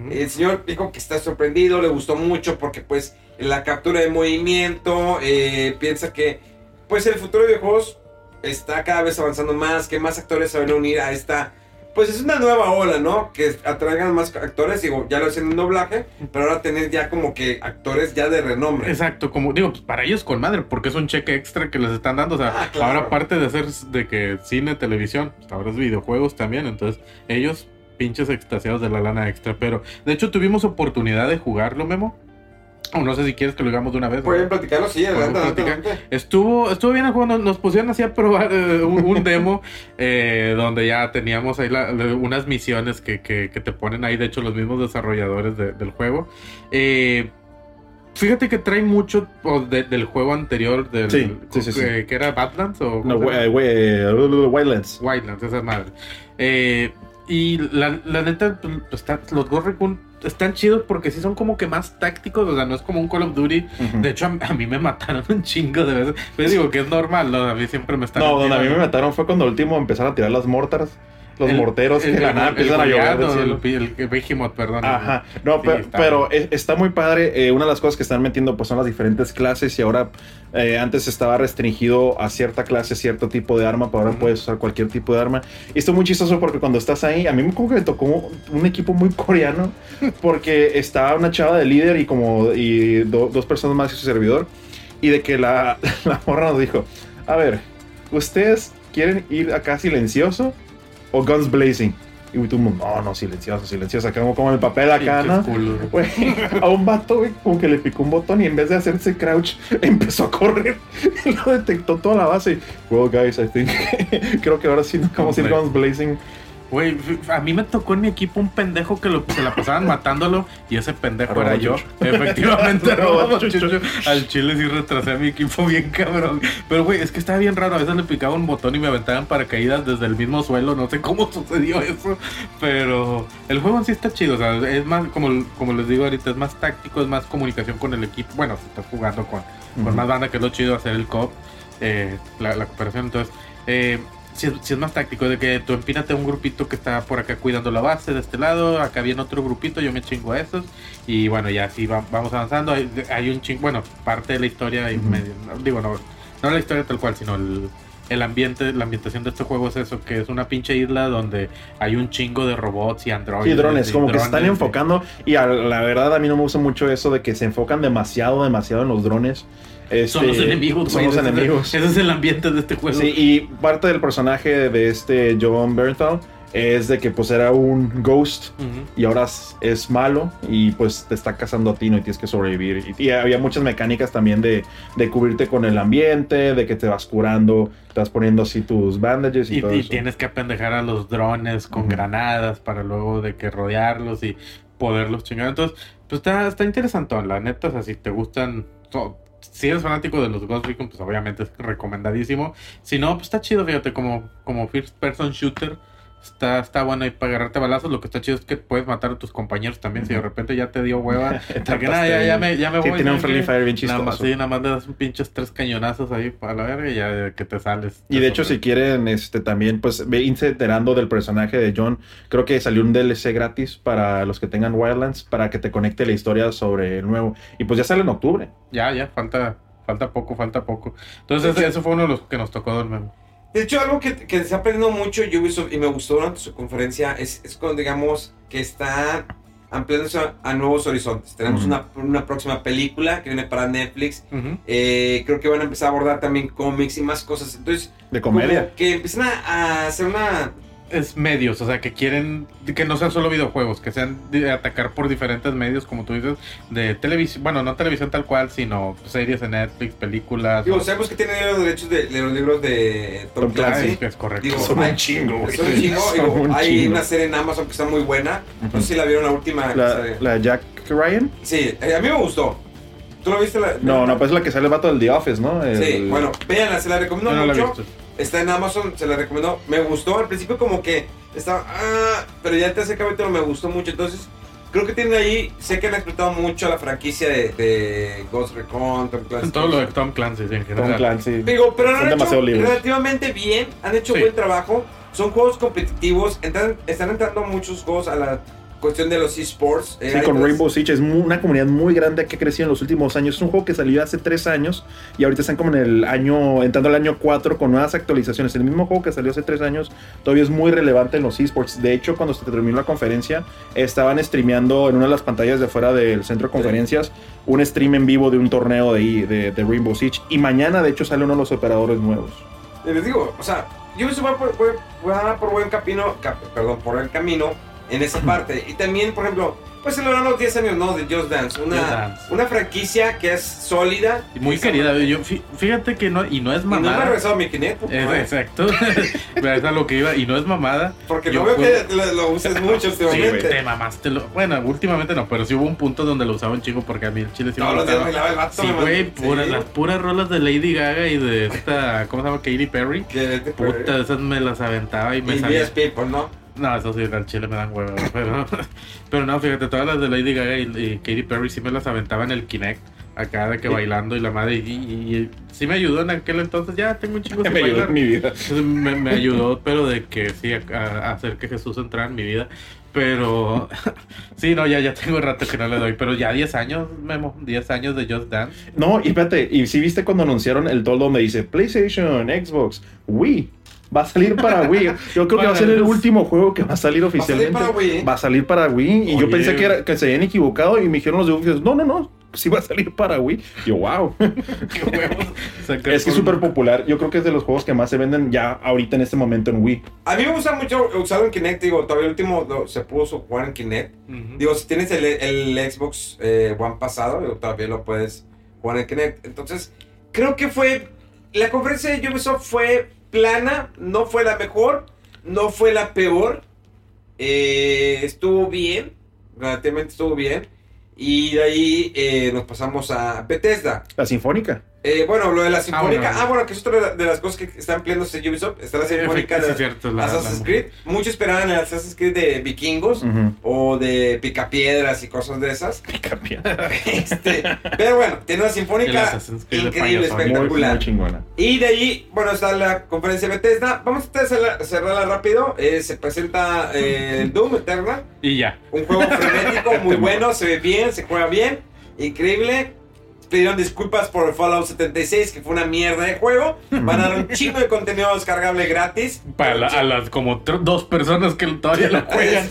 El señor dijo que está sorprendido, le gustó mucho porque pues la captura de movimiento, eh, piensa que pues el futuro de videojuegos está cada vez avanzando más, que más actores se van a unir a esta... Pues es una nueva ola, ¿no? Que atraigan más actores, digo, ya lo hacen en doblaje, pero ahora tener ya como que actores ya de renombre. Exacto, como digo, pues para ellos con madre, porque es un cheque extra que les están dando. O sea, Ah, claro. ahora aparte de hacer de que cine, televisión, pues ahora es videojuegos también. Entonces, ellos pinches extasiados de la lana extra. Pero de hecho, tuvimos oportunidad de jugarlo, Memo. O no sé si quieres que lo hagamos de una vez. Pueden platicarlo, sí, adelante, platicar. Estuvo, estuvo bien el juego, nos, pusieron así a probar eh, un, un demo eh, donde ya teníamos ahí la- la- unas misiones que, que- que te ponen ahí, de hecho los mismos desarrolladores de- del juego. Eh, fíjate que trae mucho de- del juego anterior, del, Sí, sí, sí, sí. Que, que era Badlands o No, ¿cómo se llama? güey, güey, Wildlands. Wildlands, esa madre. Eh, y la, la neta, pues, está- los Ghost Recon están chidos porque sí son como que más tácticos, o sea, no es como un Call of Duty. De hecho, a, a mí me mataron un chingo de veces. Pero digo que es normal, ¿no? A mí siempre me están. No, donde a mí me mataron fue cuando último empezaron a tirar las mortars. Los El- morteros que el- la el- empiezan a llover del cielo. El, Behemoth, perdón. Ajá, no, Sí, pe- está pero está muy padre. eh, una de las cosas que están metiendo pues son las diferentes clases y ahora eh, antes estaba restringido a cierta clase, cierto tipo de arma, pero ahora puedes usar cualquier tipo de arma. Y esto es muy chistoso porque cuando estás ahí, a mí como que me tocó un equipo muy coreano porque estaba una chava de líder y como y do- dos personas más y su servidor y de que la, la morra nos dijo, a ver, ¿ustedes quieren ir acá silencioso o guns blazing? Y tú, no, no, silencioso, silencioso, acá como, como el papel acá, ¿no? Güey, a un vato, güey, como que le picó un botón y en vez de hacerse crouch, empezó a correr. Y lo detectó toda la base. Well, guys, I think. Creo que ahora sí nos vamos a ir guns blazing. Güey, a mí me tocó en mi equipo un pendejo que lo, se la pasaban matándolo y ese pendejo era yo. Chucho. Efectivamente, arroba Chucho. Al chile sí retrasé a mi equipo bien cabrón. Pero güey, es que estaba bien raro. A veces le picaba un botón y me aventaban paracaídas desde el mismo suelo. No sé cómo sucedió eso. Pero el juego en sí está chido. O sea, es más, como, como les digo ahorita, es más táctico, es más comunicación con el equipo. Bueno, si estás jugando con, con más banda, que es lo chido hacer el cop, eh, la, la cooperación. Entonces, eh, si, es, sí es más táctico, de que tú empínate a un grupito que está por acá cuidando la base de este lado, acá viene otro grupito, yo me chingo a esos, y bueno, ya así va- vamos avanzando. Hay, hay un chingo, bueno, parte de la historia, y medio, no, digo, no, no la historia tal cual, sino el, el ambiente, la ambientación de este juego es eso, que es una pinche isla donde hay un chingo de robots y androides. Sí, drones, y como que se están drones, y- enfocando. Y a la verdad, a mí no me gusta mucho eso de que se enfocan demasiado, demasiado en los drones. Son los Este, enemigos, Son güey, el- enemigos. Ese es el ambiente de este juego. Sí, y parte del personaje de este John Bernthal es de que pues era un ghost y ahora es, malo y pues te está cazando a ti ¿no? y tienes que sobrevivir. Y, y había muchas mecánicas también de, de cubrirte con el ambiente, de que te vas curando, te vas poniendo así tus bandages y, Y, todo y eso. tienes que apendejar a los drones con granadas para luego de que rodearlos y poderlos chingar. Entonces, pues está, está interesantón, la neta. O sea, si te gustan. Si eres fanático de los Ghost Recon, pues obviamente es recomendadísimo. Si no, pues está chido, fíjate, como, como first person shooter. Está, está bueno ahí para agarrarte balazos. Lo que está chido es que puedes matar a tus compañeros también. Si de repente ya te dio hueva, que nada, ya, ya me, ya me Sí, voy. tiene un ¿saben friendly fire bien Nada más, chistoso. sí, nada más le das un pinches tres cañonazos ahí para la verga y ya que te sales. Y de hecho, si quieren, este también, pues ve enterando del personaje de John. Creo que salió un DLC gratis para los que tengan Wildlands para que te conecte la historia sobre el nuevo. Y pues ya sale en octubre. Ya, ya, falta, falta poco, falta poco. Entonces, eso fue uno de los que nos tocó dormir. De hecho, algo que, que se ha aprendido mucho Ubisoft y me gustó durante su conferencia es, es cuando, digamos, que está ampliándose a, a nuevos horizontes. Tenemos Ujú. una, una próxima película que viene para Netflix. Eh, creo que van a empezar a abordar también cómics y más cosas. Entonces, De comedia. que empiezan a, a hacer una... Es medios, o sea, que quieren que no sean solo videojuegos, que sean de atacar por diferentes medios, como tú dices, de televisión, bueno, no televisión tal cual, sino series de Netflix, películas. Digo, o- sabemos que tienen los derechos de, de los libros de Tom, Tom Clancy. Clancy. es, es correcto. Digo, Son hay- un chingo, güey. Son un chingo. Son Digo, un hay chingo. una serie en Amazon que está muy buena. No sé si la vieron la última. La, la Jack Ryan. Sí, eh, a mí me gustó. ¿Tú la viste? La, No, no, pues es la que sale el vato del The Office, ¿no? El- Sí, bueno, véanla, se la recomiendo no la he mucho. visto. Está en Amazon, se la recomiendo. Me gustó al principio como que estaba... Ah, pero ya el tercer capítulo me gustó mucho. Entonces, creo que tienen ahí... Sé que han explotado mucho la franquicia de, de Ghost Recon, Tom Clancy. Todo lo de Tom Clancy, sí, en general. Tom Clancy. Digo, pero han hecho relativamente bien. Han hecho Sí. buen trabajo. Son juegos competitivos. entran- están entrando muchos juegos a la cuestión de los esports. Eh, Sí, con Rainbow Siege es una comunidad muy grande que ha crecido en los últimos años. Es un juego que salió hace tres años y ahorita están como en el año, entrando al año 4 con nuevas actualizaciones. El mismo juego que salió hace tres años todavía es muy relevante en los esports. De hecho, cuando se terminó la conferencia, estaban streameando en una de las pantallas de afuera del centro de conferencias un stream en vivo de un torneo de, de, de Rainbow Siege. Y mañana, de hecho, sale uno de los operadores nuevos. Les digo, o sea, Ubisoft va por, por- va por buen camino, cap- perdón, por el camino en esa parte. Y también, por ejemplo, pues celebraron los 10 años, ¿no? De Just Dance. Una, Just Dance. una franquicia que es sólida. Y muy querida. Yo, fí- fíjate que no, y no es Y no me mamada. regresado mi Kinect, ¿no? exacto. Pero es a lo que iba. Y no es mamada. Porque Yo no veo juego- que lo, lo uses mucho Sí, últimamente. te mamaste. Lo... Bueno, últimamente no, pero sí hubo un punto donde lo usaba un chico porque a mí el chile sí me Todos los días gustaba. el vato. Sí, güey, pura- sí. las puras rolas de Lady Gaga y de esta, ¿cómo se llama? Katy Perry. Que- que- Puta, esas me las aventaba y me. VS People, ¿no? No, eso sí, al chile me dan huevo. Pero, pero no, fíjate, todas las de Lady Gaga y, y Katy Perry sí me las aventaba en el Kinect. acá de que bailando y la madre. Y, y- y sí me ayudó en aquel entonces. Ya tengo un chingo sin Me ayudó bailar. en mi vida. Entonces, Me, me ayudó, pero de que sí, a, a hacer que Jesús entrara en mi vida. Pero sí, no, ya, ya tengo rato que no le doy. Pero ya 10 años, Memo, 10 años de Just Dance. No, y espérate, y si viste cuando anunciaron el todo donde dice PlayStation, Xbox, Wii. Va a salir para Wii. Yo creo que va a ser el último juego que va a salir oficialmente. para Wii, ¿eh? Va a salir para Wii. Y yo pensé que, era- que se habían equivocado y me dijeron los dibujos, no, no, no, sí va a salir para Wii. Yo, wow. Qué huevos. Sacar es que es súper popular. Yo creo que es de los juegos que más se venden ya ahorita en este momento en Wii. A mí me gusta mucho usarlo en Kinect, digo, todavía el último lo- se pudo jugar en Kinect. Digo, si tienes el, el Xbox eh, One pasado, digo, todavía lo puedes jugar en Kinect. Entonces, creo que fue. La conferencia de Ubisoft fue plana, no fue la mejor, no fue la peor. Eh, estuvo bien, relativamente estuvo bien. Y de ahí eh, nos pasamos a Bethesda. La Sinfónica. Eh, bueno, lo de la Sinfónica. bueno. Ah, bueno, que es otra de la- de las cosas que están empleándose Ubisoft. Está la Sinfónica de Assassin's la- Creed. Muchos esperaban el Assassin's Creed de vikingos o de picapiedras y cosas de esas. Este, pero bueno, tiene una sinfónica increíble. Muy, espectacular. muy. Y de ahí, bueno, está la conferencia de Bethesda. Vamos a cerrarla, cerrarla rápido. Eh, se presenta eh, el Doom Eternal. Y ya. Un juego frenético, muy bueno, se ve bien, se juega bien, increíble. Pidieron disculpas por el Fallout 76, que fue una mierda de juego. Van a dar un chingo de contenido descargable gratis. Para la- a las como dos personas que todavía lo juegan.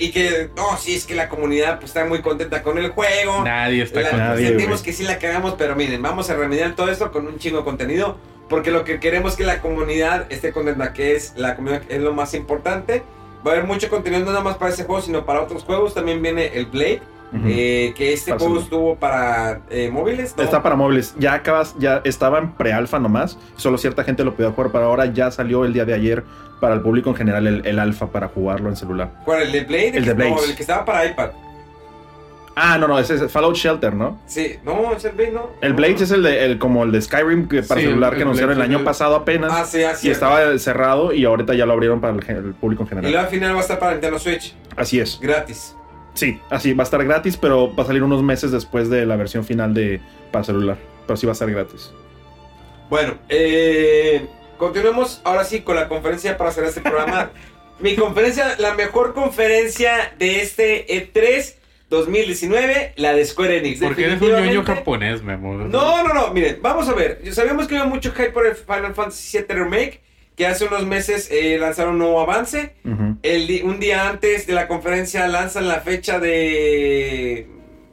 Y que, no, sí, es que la comunidad pues, está muy contenta con el juego. Nadie está La- con Nadie, sentimos güey. que sí la cagamos, pero miren, vamos a remediar todo esto con un chingo de contenido. Porque lo que queremos es que la comunidad esté contenta, que es la comunidad es lo más importante. Va a haber mucho contenido no nada más para ese juego, sino para otros juegos. También viene el Blade, Eh, que este Para juego celular. estuvo para eh, móviles. ¿no? Está para móviles. Ya acabas, ya estaba en pre-alfa nomás. Solo cierta gente lo podía jugar, pero ahora ya salió el día de ayer para el público en general el, el alfa para jugarlo en celular. ¿Cuál? ¿El de Blade? El de Blade. no, el que estaba para iPad. Ah, no, no, ese es Fallout Shelter, ¿no? Sí, no, es el Blade, ¿no? El No. Blades es el de el, como el de Skyrim que para Sí, celular el- que anunciaron el año pasado apenas. Ah, sí, así y estaba cerrado y ahorita ya lo abrieron para el, público en Y general. luego al final va a estar para Nintendo Switch, Así es. gratis. Sí, así va a estar gratis, pero va a salir unos meses después de la versión final de para celular. Pero sí va a estar gratis. Bueno, eh, continuemos ahora sí con la conferencia para hacer este programa. Mi conferencia, la mejor conferencia de este E3 2019, la de Square Enix. Porque eres un ñoño japonés, mi amor. No, no, no, miren, vamos a ver. Sabíamos que había mucho hype por el Final Fantasy VII Remake, que hace unos meses eh, lanzaron un nuevo avance. Ujú. El di- un día antes de la conferencia lanzan la fecha de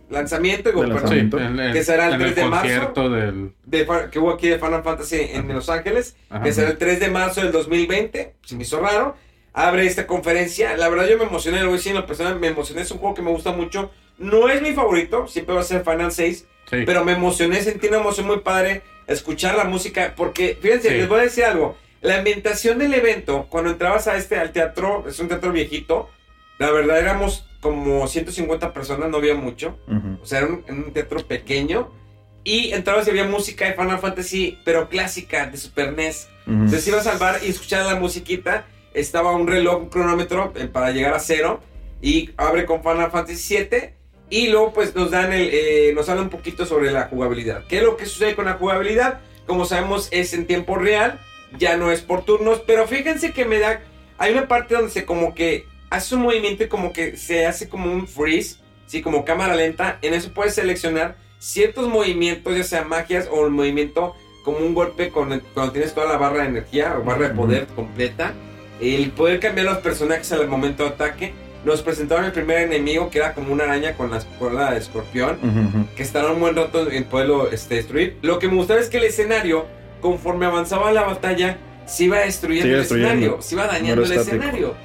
lanzamiento, De Sí, lanzamiento. en, en- Que será el en 3 de marzo. del... de que hubo aquí de Final Fantasy en Los Ángeles, Ajá. que será el 3 de marzo del 2020, se me hizo raro, abre esta conferencia, la verdad yo me emocioné, lo voy a decir en lo personal, me emocioné, es un juego que me gusta mucho, no es mi favorito, siempre va a ser Final 6, Sí. pero me emocioné, sentí una emoción muy padre escuchar la música, porque fíjense, Sí. les voy a decir algo, la ambientación del evento, cuando entrabas a este, al teatro, es un teatro viejito, la verdad éramos como 150 personas, no había mucho, Ujú. o sea, era un, un teatro pequeño. Y entrabas y había música de Final Fantasy, pero clásica, de Super NES. Ujú. Entonces ibas al bar y escuchabas la musiquita. Estaba un reloj, un cronómetro eh, para llegar a cero. Y abre con Final Fantasy 7. Y luego pues nos dan el, eh, nos habla un poquito sobre la jugabilidad. ¿Qué es lo que sucede con la jugabilidad? Como sabemos es en tiempo real. Ya no es por turnos. Pero fíjense que me da... Hay una parte donde se como que hace un movimiento y como que se hace como un freeze. Sí, como cámara lenta. En eso puedes seleccionar ciertos movimientos, ya sea magias o el movimiento como un golpe con, cuando tienes toda la barra de energía o barra de poder completa. El poder cambiar los personajes al momento de ataque. Nos presentaron el primer enemigo que era como una araña con la cola de escorpión. Ujú, ujú. Que estará un buen rato en poderlo este, destruir. Lo que me gustaba es que el escenario, conforme avanzaba la batalla, se iba destruyendo el destruyendo. escenario. Se iba dañando No el estático. escenario.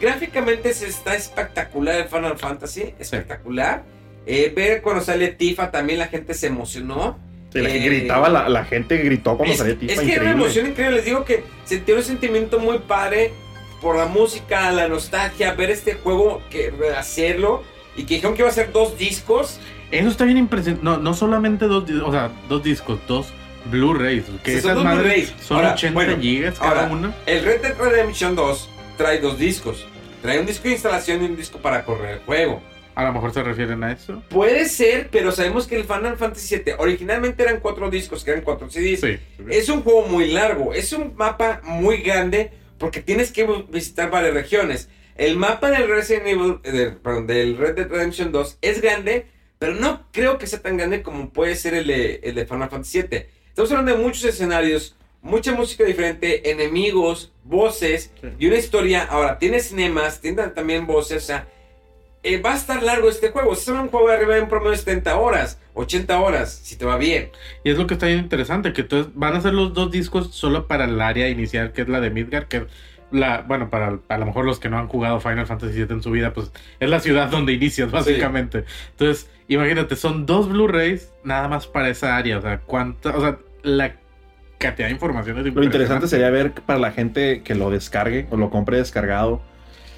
Gráficamente se está espectacular el Final Fantasy. Espectacular. Eh, ver cuando sale Tifa también la gente se emocionó. Sí, la Eh, gritaba, la, la gente gritó cuando es, es Tifa, que era una increíble. emoción increíble. Les digo que sentí un sentimiento muy padre por la música, la nostalgia, ver este juego, que hacerlo. Y que dijeron que iba a ser dos discos. Eso está bien impresionante. No, no solamente dos, o sea, dos discos, dos Blu-rays. Que son madres Ahora, 80 bueno, gigas cada ahora, una. El Red Dead Redemption 2 trae dos discos. Trae un disco de instalación y un disco para correr el juego. A lo mejor se refieren a eso. Puede ser, pero sabemos que el Final Fantasy VII originalmente eran cuatro discos, que eran cuatro CDs. Sí. Es un juego muy largo, es un mapa muy grande porque tienes que visitar varias regiones. El mapa del Resident Evil, perdón, del Red Dead Redemption 2 es grande, pero no creo que sea tan grande como puede ser el de, el de Final Fantasy VII. Estamos hablando de muchos escenarios, mucha música diferente, enemigos, voces Sí. y una historia. Ahora, tiene cinemas, tiene también voces, o sea, eh, va a estar largo este juego. Es un juego de arriba de un promedio de 70 horas, 80 horas, si te va bien. Y es lo que está bien interesante, que entonces van a ser los dos discos solo para el área inicial, que es la de Midgar, que la, bueno, para a lo mejor los que no han jugado Final Fantasy VII en su vida, pues es la ciudad donde inicias, básicamente. Entonces, imagínate, son dos Blu-rays nada más para esa área. O sea, cuánta, o sea, la cantidad de información es Lo interesante sería ver para la gente que lo descargue o lo compre descargado.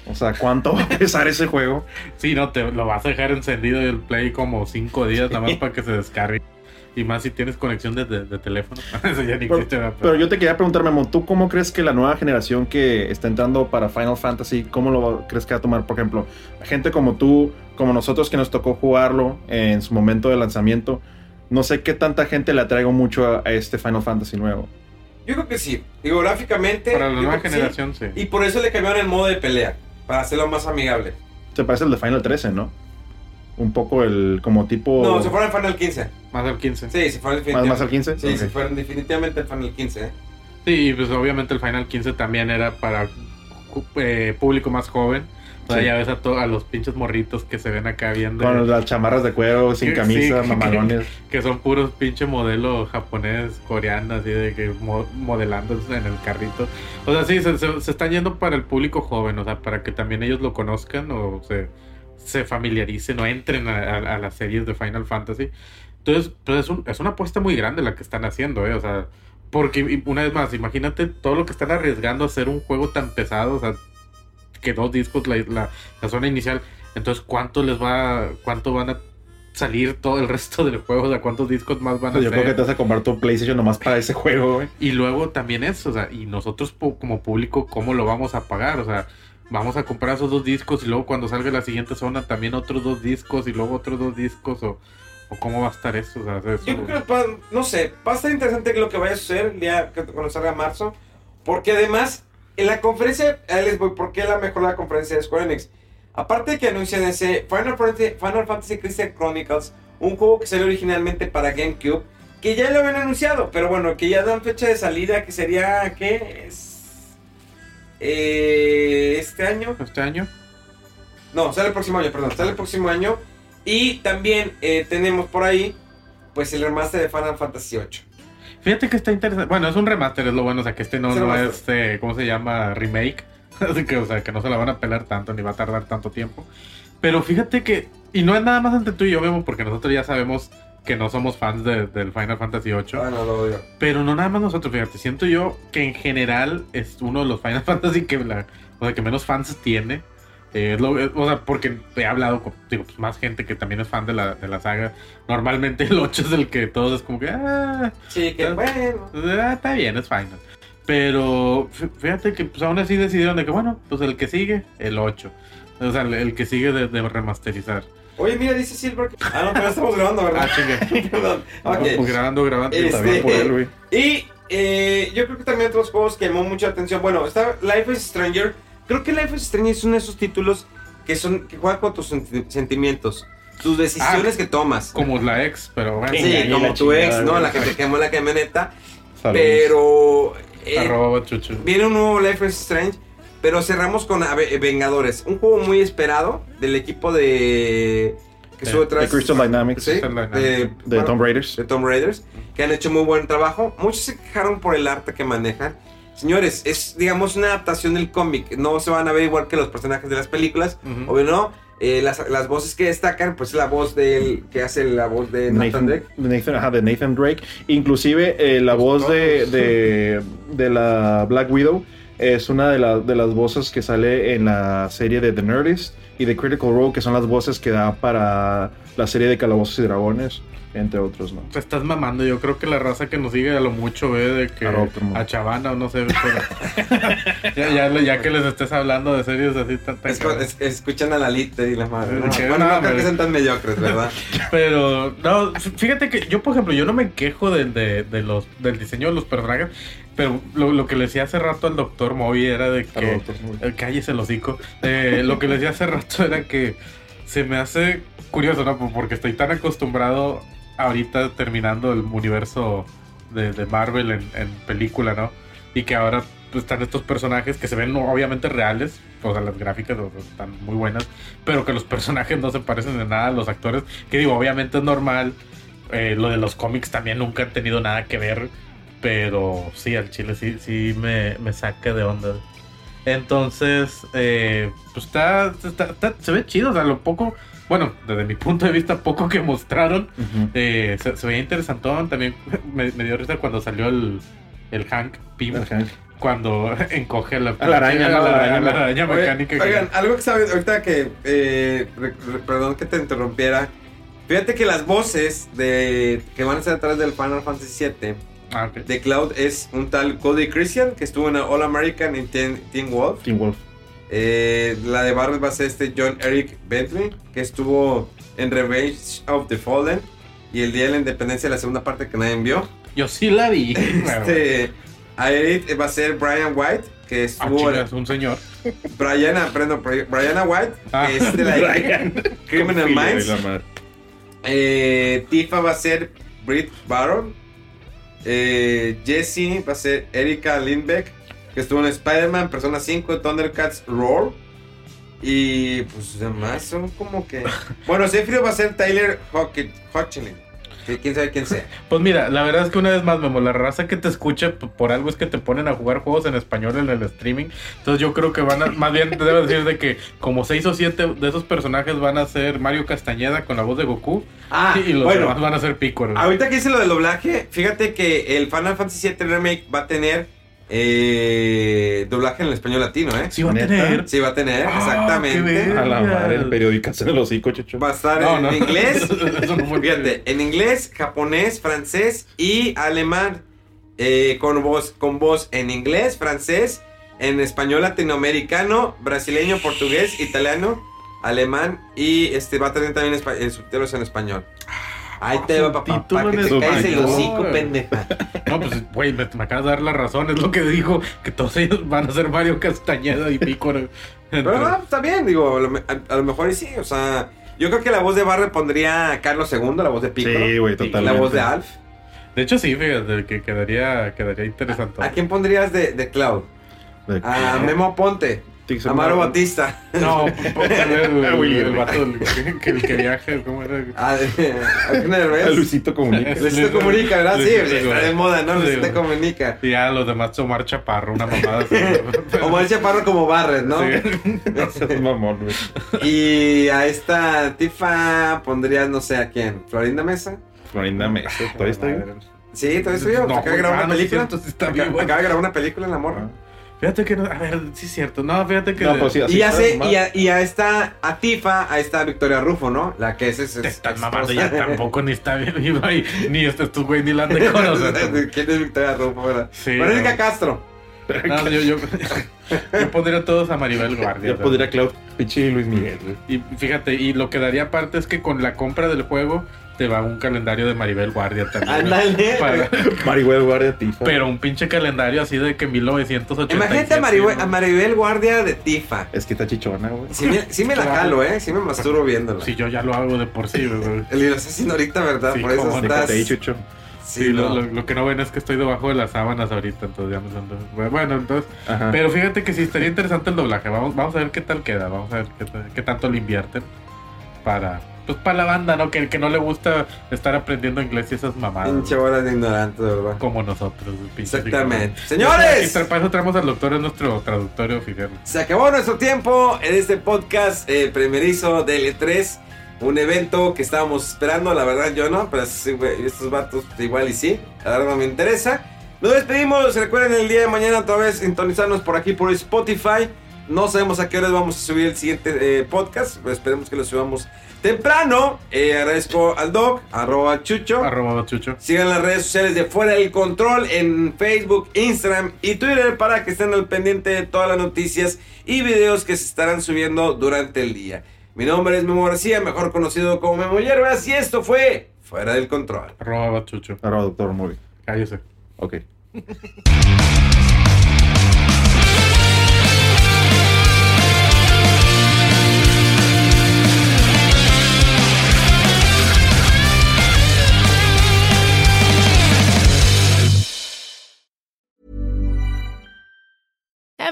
O sea, ¿cuánto va a pesar ese juego? Sí, no, te lo vas a dejar encendido el Play como cinco días nada más para que se descargue. Y más si tienes conexión de, de- de teléfono. Eso ya ni Pero, existe, ¿verdad? pero yo te quería preguntar, Memo, ¿tú cómo crees que la nueva generación que está entrando para Final Fantasy, cómo lo crees que va a tomar? Por ejemplo, gente como tú, como nosotros que nos tocó jugarlo en su momento de lanzamiento, no sé qué tanta gente le atraigo mucho a, a este Final Fantasy nuevo. Yo creo que sí. Digo, gráficamente. Para la nueva que sí. generación, sí. Y por eso le cambiaron el modo de pelea. Para hacerlo más amigable. Se parece al de Final 13, ¿no? Un poco el como tipo... No, se fueron al Final 15. Más al 15. Sí, se fueron más, definitivamente. más al 15. Sí, Ok. se fueron definitivamente al Final 15. ¿eh? Sí, pues obviamente el Final 15 también era para eh, público más joven. O sea, Sí. ya ves a, to- a los pinches morritos que se ven acá viendo. Con las chamarras de cuero, sin camisa, sí. mamalones. Que son puros pinche modelo japonés, coreano, así de que mo- modelando en el carrito. O sea, sí, se, se- se están yendo para el público joven, o sea, para que también ellos lo conozcan o se, se familiaricen o entren a, a- a las series de Final Fantasy. Entonces, pues es, un- es una apuesta muy grande la que están haciendo, ¿eh? O sea, porque una vez más, imagínate todo lo que están arriesgando a hacer un juego tan pesado, o sea, que dos discos, la, la, la zona inicial. Entonces, ¿cuánto les va, cuánto van a salir todo el resto del juego? O sea, ¿cuántos discos más van a Yo hacer? creo que te vas a comprar tu PlayStation nomás para ese juego, güey. Y luego también eso, o sea, y nosotros como público, ¿cómo lo vamos a pagar? O sea, vamos a comprar esos dos discos y luego cuando salga la siguiente zona también otros dos discos y luego otros dos discos o, o cómo va a estar eso. O sea, eso- Yo creo que, va- no sé, va a estar interesante lo que vaya a suceder el día que cuando salga marzo. Porque además, en la conferencia, ahí les voy, ¿por qué la mejor la conferencia de Square Enix? Aparte de que anuncian ese Final Fantasy, Final Fantasy Crystal Chronicles, un juego que salió originalmente para GameCube, que ya lo habían anunciado, pero bueno, que ya dan fecha de salida, que sería, ¿qué? Es, eh, este año. este año. No, sale el próximo año, perdón, sale el próximo año. Y también eh, tenemos por ahí, pues el remaster de Final Fantasy VIII. Fíjate que está interesante. Bueno, es un remaster, es lo bueno. O sea, que este no, no es, eh, ¿cómo se llama? Remake. Así que, o sea, que no se la van a pelar tanto ni va a tardar tanto tiempo. Pero fíjate que, y no es nada más entre tú y yo, Memo, porque nosotros ya sabemos que no somos fans de- del Final Fantasy VIII. Ah, no, lo odio. Pero no nada más nosotros, fíjate. Siento yo que en general es uno de los Final Fantasy que, la, o sea, que menos fans tiene. Eh, lo- es- o sea, porque he hablado con digo, pues, más gente que también es fan de la, de la saga. Normalmente el 8 es el que todos es como que, ah, Sí, que Ah. bueno. Ah, está bien, es final. Pero fí- fíjate que pues aún así decidieron de que, bueno, pues el que sigue, el 8. O sea, el, el que sigue de, de remasterizar. Oye, mira, dice Silver. que- Ah, no, pero estamos grabando, Ah, ¿verdad? chinga. Perdón. Pues grabando, grabando. Este- Está bien por él, güey. Y eh, yo creo que también otros juegos que llamó mucha atención. Bueno, está Life is Stranger. Creo que Life is Stranger es uno de esos títulos que son que juegan con tus senti- sentimientos, tus decisiones Ah, que tomas. Como la ex, pero bueno. Sí, como la tu ex, ¿no? La que te quemó la camioneta. Saludos. Pero eh, Arroba chuchu. viene un nuevo Life is Strange. Pero cerramos con Ave- Vengadores, un juego muy esperado del equipo de que De- sube De atrás. Crystal Dynamics. Sí, Crystal Dynamics. de, De bueno, Tomb Raiders. de Tomb Raiders, que han hecho muy buen trabajo. Muchos se quejaron por el arte que manejan. Señores, es digamos una adaptación del cómic. No se van a ver igual que los personajes de las películas. Obvio no. Eh, las, las voces que destacan, pues la voz del que hace la voz de Nathan, Nathan, Drake. Nathan, ajá, de Nathan Drake. Inclusive eh, la voz de, de, de la Black Widow es una de, la- de las voces que sale en la serie de The Nerdist y de Critical Role, que son las voces que da para la serie de Calabozos y Dragones, entre otros, ¿no? Te estás mamando, yo creo que la raza que nos sigue a lo mucho ve de que A Chavana o no sé, pero- ya, ya, ya que les estés hablando de series así tan, tan es- escuchan a y la madre. ¿no? Que Bueno, no, no creo que hombre. sean tan mediocres, ¿verdad? Pero, no, fíjate que yo, por ejemplo, yo no me quejo de, de- de los, del diseño de los personajes, pero lo, lo que le decía hace rato al doctor Moby era de que... Eh, cállese el hocico. Eh, lo que le decía hace rato era que se me hace curioso, ¿no? Porque estoy tan acostumbrado ahorita terminando el universo de, de Marvel en, en película, ¿no? Y que ahora pues, están estos personajes que se ven obviamente reales, o sea, las gráficas están muy buenas, pero que los personajes no se parecen en nada a los actores, que digo, obviamente es normal. eh, lo de los cómics también nunca han tenido nada que ver, pero sí, al chile sí, sí me, me saca de onda. Entonces, eh, pues está, está- está- se ve chido, o sea, lo poco, bueno, desde mi punto de vista, poco que mostraron, eh, se, se veía interesantón. También me, me dio risa cuando salió el, el Hank Pym, El Hank. cuando encoge a la, A la araña, la, araña. la araña Oye, mecánica. que- Oigan, algo que sabes ahorita que. eh, re- re- perdón que te interrumpiera. Fíjate que las voces de que van a estar atrás del Final Fantasy VII Ah, de Cloud es un tal Cody Christian que estuvo en All American y Teen, Teen Wolf. Teen Wolf. Eh, la de Barret va a ser este John Eric Bentley que estuvo en Revenge of the Fallen y el Día de la Independencia, la segunda parte que nadie vio. Yo sí la vi. Este, a Eric va a ser Brian White que ah, estuvo. chinga, es un señor. Brianna, perdón, Bri- Brianna White, Ah. que es de la Criminal Minds. la. Eh, Tifa va a ser Britt Baron. Eh, Jessie va a ser Erika Lindbeck, que estuvo en Spider-Man, Persona 5, Thundercats Roar. Y pues demás son como que. Bueno, Sephiroth va a ser Tyler Hoechlin, quién sabe quién sea. Pues mira, la verdad es que una vez más, Memo, la raza que te escucha por algo es que te ponen a jugar juegos en español en el streaming. Entonces yo creo que van a, más bien te debo decir de que como seis o siete de esos personajes van a ser Mario Castañeda con la voz de Goku Ah, y los bueno, demás van a ser Piccolo. Ahorita que hice lo del doblaje, fíjate que el Final Fantasy VII Remake va a tener eh, doblaje en el español latino, ¿eh? Sí va a tener. Sí, va a tener, Ah, exactamente. A la madre, el periódico en el hocico, chucho. Va a estar No, en no. inglés, no fíjate, en inglés, japonés, francés y alemán. eh, con voz, con voz en inglés, francés, en español latinoamericano, brasileño, portugués, italiano, alemán y este va a tener también eh, subtítulos en español. Ahí te va, papá, para que te caes el hocico, pendeja. No, pues, güey, me, me acabas de dar la razón. Es lo que dijo, que todos ellos van a ser Mario Castañeda y Piccolo. Pero no, está bien, digo, a lo, me- a- a lo mejor y sí, o sea, yo creo que la voz de Barre pondría a Carlos II, la voz de Piccolo. Sí, güey, y totalmente. La voz de Alf. De hecho, sí, fíjate, que quedaría, quedaría interesante. ¿A quién pondrías de, de Cloud? De- A Memo Ponte, Amaro una- Batista. No, póngale el, Willy vato que, el que viaja, ¿cómo era? A, a Eugenio A Derbez. Luisito Comunica. Luisito Comunica, ¿verdad? Sí, Luisito está de moda, ¿no? Luisito. Comunica. Y ya los demás Omar Chaparro, una mamada así. Omar Chaparro como Barret, ¿no? Sí. No seas mamón, güey. Y a esta Tifa pondrías, no sé a quién, Florinda Mesa. Florinda Mesa, todavía está ahí. Sí, todavía estoy yo. Acaba de grabar ah, una sí, película. Acaba- bien, de grabar una película en la morra. Fíjate que, no, a ver, sí es cierto. No, fíjate que. No, pues sí, así y, hace, está, y, a, y a esta, a Tifa, a esta Victoria Rufo, ¿no? La que es... es, Te es- estás es- mamando ya tampoco ni está bien, ni, ni este estos güey ni la han de conocer. ¿Quién es Victoria Rufo, verdad? Sí, Verónica no. Castro. No, yo, yo, yo pondría a todos a Maribel Guardia. Ya podría Cloud Pichi y Luis Miguel, güey. Y fíjate, y lo que daría aparte es que con la compra del juego te va un calendario de Maribel Guardia también. Ándale. Para- Marigüey Guardia Tifa. pero un pinche calendario así de que 1987. Imagínate a Maribel, a Maribel Guardia de Tifa. Es que está chichona, güey. Sí me, sí me la jalo, ¿eh? Sí me masturbo viéndola. Si yo ya lo hago de por sí, güey. El haciendo ahorita, ¿verdad? Sí, Por eso cómo no. estás... Ahí, chucho. Sí, Sí, lo, no. lo- lo que no ven es que estoy debajo de las sábanas ahorita, entonces ya me son... Bueno, entonces... Ajá. Pero fíjate que sí estaría interesante el doblaje. Vamos, vamos a ver qué tal queda. Vamos a ver qué, qué tanto le invierten para... Pues para la banda, ¿no? Que, que no le gusta estar aprendiendo inglés y esas mamadas. Pinche bola de ignorante, verdad. Como nosotros, Exactamente. Y Señores, para eso traemos al doctor, es nuestro traductor oficial. se acabó nuestro tiempo en este podcast eh, primerizo del E3. Un evento que estábamos esperando, la verdad yo no, pero estos vatos igual y sí. La verdad no me interesa. Nos despedimos. Recuerden el día de mañana otra vez sintonizarnos por aquí por Spotify. No sabemos a qué hora vamos a subir el siguiente eh, podcast. Pero esperemos que lo subamos temprano. Eh, agradezco al Doc, arroba Chucho. Arroba Chucho. Sigan las redes sociales de Fuera del Control en Facebook, Instagram y Twitter para que estén al pendiente de todas las noticias y videos que se estarán subiendo durante el día. Mi nombre es Memo García, mejor conocido como Memo Hierbas, y esto fue Fuera del Control. Arroba Chucho. Arroba Doctor Movie. Cállese. Ok.